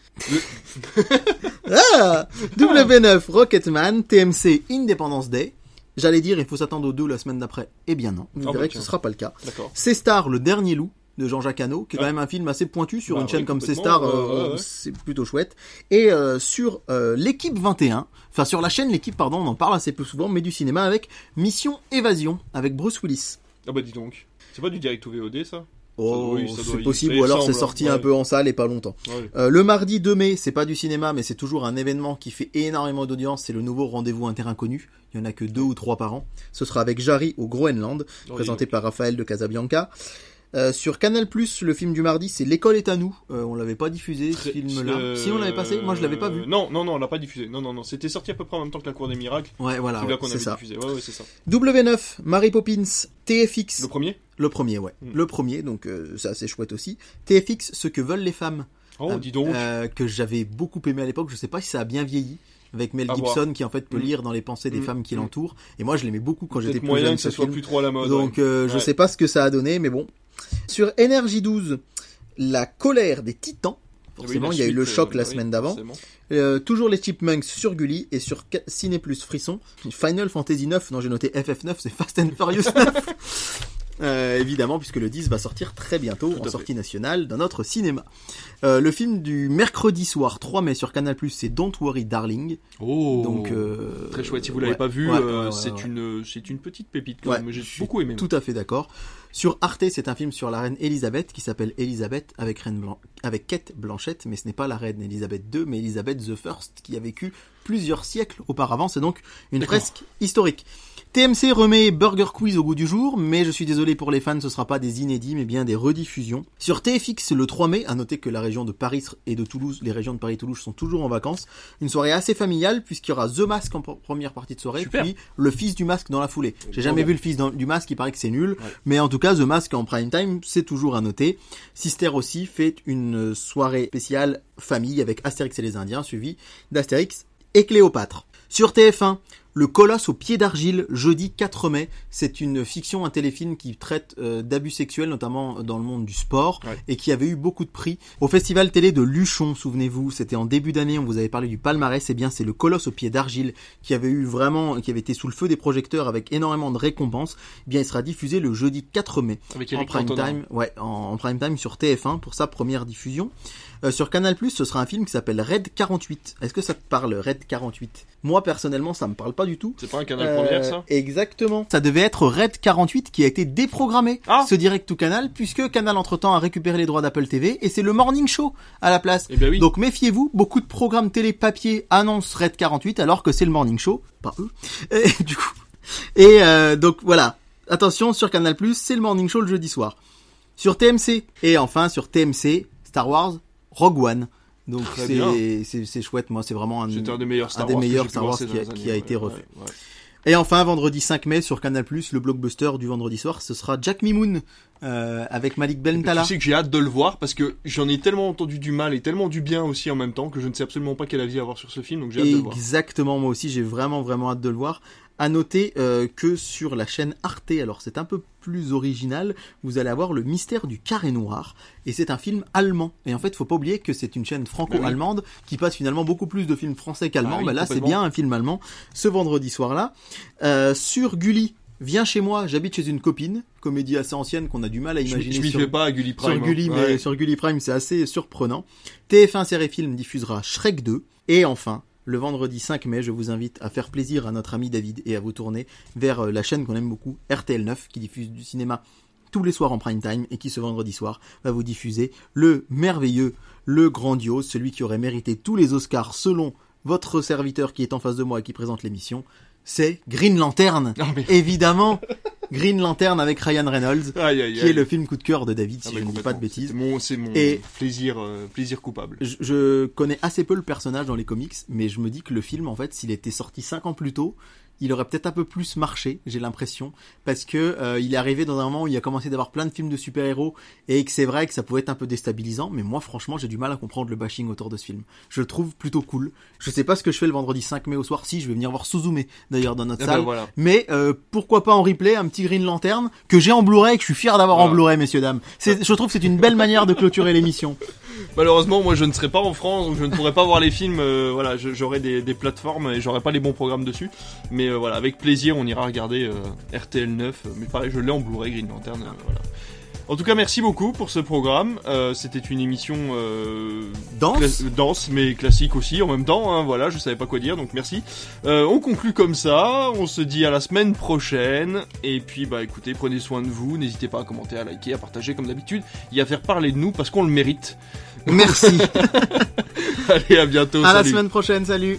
Ah W9 Rocketman, TMC Independence Day. J'allais dire, il faut s'attendre aux deux la semaine d'après. Eh bien non, vous verrez bah que ce sera pas le cas. C'est Star, le dernier loup de Jean-Jacques Hano, qui est quand même un film assez pointu sur Bah une chaîne oui, comme C'est Star, euh, ouais, ouais, ouais. c'est plutôt chouette. Et euh, sur euh, l'équipe 21, enfin sur la chaîne l'équipe, pardon, on en parle assez peu souvent, mais du cinéma avec Mission Évasion avec Bruce Willis. Ah bah dis donc. C'est pas du direct ou VOD ça? Oh, oui, ça doit c'est possible, ou alors c'est sorti ouais. un peu en salle et pas longtemps. Ouais. Euh, le mardi 2 mai, c'est pas du cinéma, mais c'est toujours un événement qui fait énormément d'audience. C'est le nouveau rendez-vous interinconnu. Il y en a que deux ou trois par an. Ce sera avec Jarry au Groenland, Oh, présenté par Raphaël de Casabianca. Euh, sur Canal+, le film du mardi, c'est L'école est à nous. Euh, on l'avait pas diffusé ce film-là. euh, Si on l'avait passé, moi je l'avais pas vu. Non, non, non, on l'a pas diffusé. Non, non, non. C'était sorti à peu près en même temps que La Cour des Miracles. Ouais, voilà, Celui-là ouais, qu'on c'est avait ça. diffusé. Ouais, ouais, c'est ça. W9, Mary Poppins, TFX, Le le, premier premier, ouais, Hmm. le premier, donc euh, ça c'est chouette aussi. TFX, ce que veulent les femmes. Oh, dis donc. que j'avais beaucoup aimé à l'époque. Je sais pas si ça a bien vieilli. Avec Mel Gibson qui en fait peut Mm. lire dans les pensées des Mm. femmes qui l'entourent. Et moi je l'aimais beaucoup quand j'étais plus moyen jeune que ça ce soit film. plus trop à la mode. Donc ouais. euh, je Ouais. sais pas ce que ça a donné, mais bon. Sur Énergie 12, la colère des titans. Forcément, Oui, il y a eu le choc euh, la oui, semaine d'avant. Euh, toujours les Chipmunks sur Gulli et sur Ciné Plus Frisson. Final Fantasy 9, non j'ai noté FF9, c'est Fast and Furious 9. Euh, évidemment, puisque le 10 va sortir très bientôt en fait. sortie nationale dans notre cinéma. Euh, le film du mercredi soir 3 mai sur Canal+, c'est Don't Worry Darling. Oh. Donc euh, Très chouette. Si vous l'avez ouais, pas vu, ouais, euh, ouais, c'est une, c'est une petite pépite. Quand même. J'ai beaucoup aimé. Tout à fait d'accord. Sur Arte, c'est un film sur la reine Elisabeth qui s'appelle Elisabeth avec, reine avec Kate Blanchett, mais ce n'est pas la reine Elisabeth II, mais Elisabeth the First qui a vécu plusieurs siècles auparavant. C'est donc une fresque historique. TMC remet Burger Quiz au goût du jour, mais je suis désolé pour les fans, ce sera pas des inédits, mais bien des rediffusions. Sur TFX, le 3 mai, à noter que la région de Paris et de Toulouse, les régions de Paris et Toulouse sont toujours en vacances. Une soirée assez familiale, puisqu'il y aura The Mask en pr- première partie de soirée, Super. puis le fils du masque dans la foulée. J'ai jamais bon. vu le fils dans- du masque, il paraît que c'est nul, Ouais. mais en tout cas, The Mask en prime time, c'est toujours à noter. Sister aussi fait une soirée spéciale famille avec Astérix et les Indiens, suivi d'Astérix et Cléopâtre. Sur TF1, Le Colosse au pied d'argile, jeudi 4 mai. C'est une fiction, un téléfilm qui traite euh, d'abus sexuels, notamment dans le monde du sport, Ouais. et qui avait eu beaucoup de prix. Au festival télé de Luchon, souvenez-vous, c'était en début d'année, on vous avait parlé du palmarès, et bien c'est Le Colosse au pied d'argile qui avait eu vraiment, qui avait été sous le feu des projecteurs avec énormément de récompenses. Eh bien, il sera diffusé le jeudi 4 mai Avec en prime Cantona. time, ouais, en, en prime time sur TF1 pour sa première diffusion. Euh, sur Canal+, ce sera un film qui s'appelle Red 48. Est-ce que ça te parle, Red 48 Moi, personnellement, ça me parle pas du tout. C'est pas un canal Euh, première, ça? Exactement. Ça devait être Red 48 qui a été déprogrammé, Ah. ce direct to Canal, puisque Canal entre-temps a récupéré les droits d'Apple TV, et c'est le Morning Show à la place. Eh ben oui. Donc méfiez-vous, beaucoup de programmes télé papier annoncent Red 48 alors que c'est le Morning Show, pas eux. Et du coup, et euh, donc voilà, attention sur Canal+, c'est le Morning Show le jeudi soir. Sur TMC et enfin sur TMC, Star Wars, Rogue One. Donc c'est chouette, moi c'est vraiment un, un des meilleurs Star des Wars. meilleurs Star qui a- qui été refait. ouais, ouais. Et enfin, vendredi 5 mai sur Canal+, le blockbuster du vendredi soir, ce sera Jack Mimoun euh, avec Malik Bentala. Tu sais que j'ai hâte de le voir parce que j'en ai tellement entendu du mal et tellement du bien aussi en même temps que je ne sais absolument pas quel avis avoir sur ce film donc j'ai hâte de le voir. Exactement, moi aussi j'ai vraiment vraiment hâte de le voir. À noter euh, que sur la chaîne Arte, alors c'est un peu plus original, vous allez avoir le mystère du carré noir, et c'est un film allemand. Et en fait, faut pas oublier que c'est une chaîne franco-allemande qui passe finalement beaucoup plus de films français qu'allemands. Ah oui, bah là, c'est bien un film allemand ce vendredi soir-là. Euh, sur Gulli, viens chez moi, j'habite chez une copine, comédie assez ancienne qu'on a du mal à Je, imaginer. je m'y sur- fais pas à Gulli Prime. sur hein. Gulli, mais Ouais. sur Gulli Prime, c'est assez surprenant. TF1 Série Film diffusera Shrek 2. Et enfin, le vendredi 5 mai, je vous invite à faire plaisir à notre ami David et à vous tourner vers euh, la chaîne qu'on aime beaucoup, RTL9, qui diffuse du cinéma tous les soirs en prime time et qui ce vendredi soir va vous diffuser le merveilleux, le grandiose, celui qui aurait mérité tous les Oscars selon votre serviteur qui est en face de moi et qui présente l'émission. C'est Green Lantern. Ah, mais- Évidemment, Green Lantern avec Ryan Reynolds, Aïe, aïe, qui est le film coup de cœur de David, Ah, si mais je ne dis pas de bêtises. C'est mon, c'est mon Et- plaisir, euh, plaisir coupable. Je, je connais assez peu le personnage dans les comics, mais je me dis que le film, en fait, s'il était sorti cinq ans plus tôt, il aurait peut-être un peu plus marché, j'ai l'impression, parce que euh, il est arrivé dans un moment où il a commencé d'avoir plein de films de super-héros et que c'est vrai que ça pouvait être un peu déstabilisant, mais moi franchement j'ai du mal à comprendre le bashing autour de ce film. Je le trouve plutôt cool. Je sais pas ce que je fais le vendredi 5 mai au soir, si je vais venir voir Suzume d'ailleurs dans notre Ah bah salle, voilà. mais euh, pourquoi pas en replay un petit Green Lantern que j'ai en Blu-ray et que je suis fier d'avoir en. Blu-ray messieurs dames. C'est, je trouve que c'est une belle manière de clôturer l'émission. Malheureusement, moi, je ne serai pas en France, donc je ne pourrai pas voir les films. euh, voilà, j'aurai des, des plateformes et j'aurai pas les bons programmes dessus. Mais euh, voilà, avec plaisir, on ira regarder euh, RTL 9. euh, Mais pareil, je l'ai en Blu-ray Green Lantern. euh, voilà. En tout cas, merci beaucoup pour ce programme. C'était une émission Danse dense, mais classique aussi en même temps. hein, voilà, je savais pas quoi dire, donc merci. On conclut comme ça. On se dit à la semaine prochaine. Et puis, bah, écoutez, prenez soin de vous. N'hésitez pas à commenter, à liker, à partager comme d'habitude et à faire parler de nous parce qu'on le mérite. Merci. Allez, à bientôt. À la semaine prochaine, salut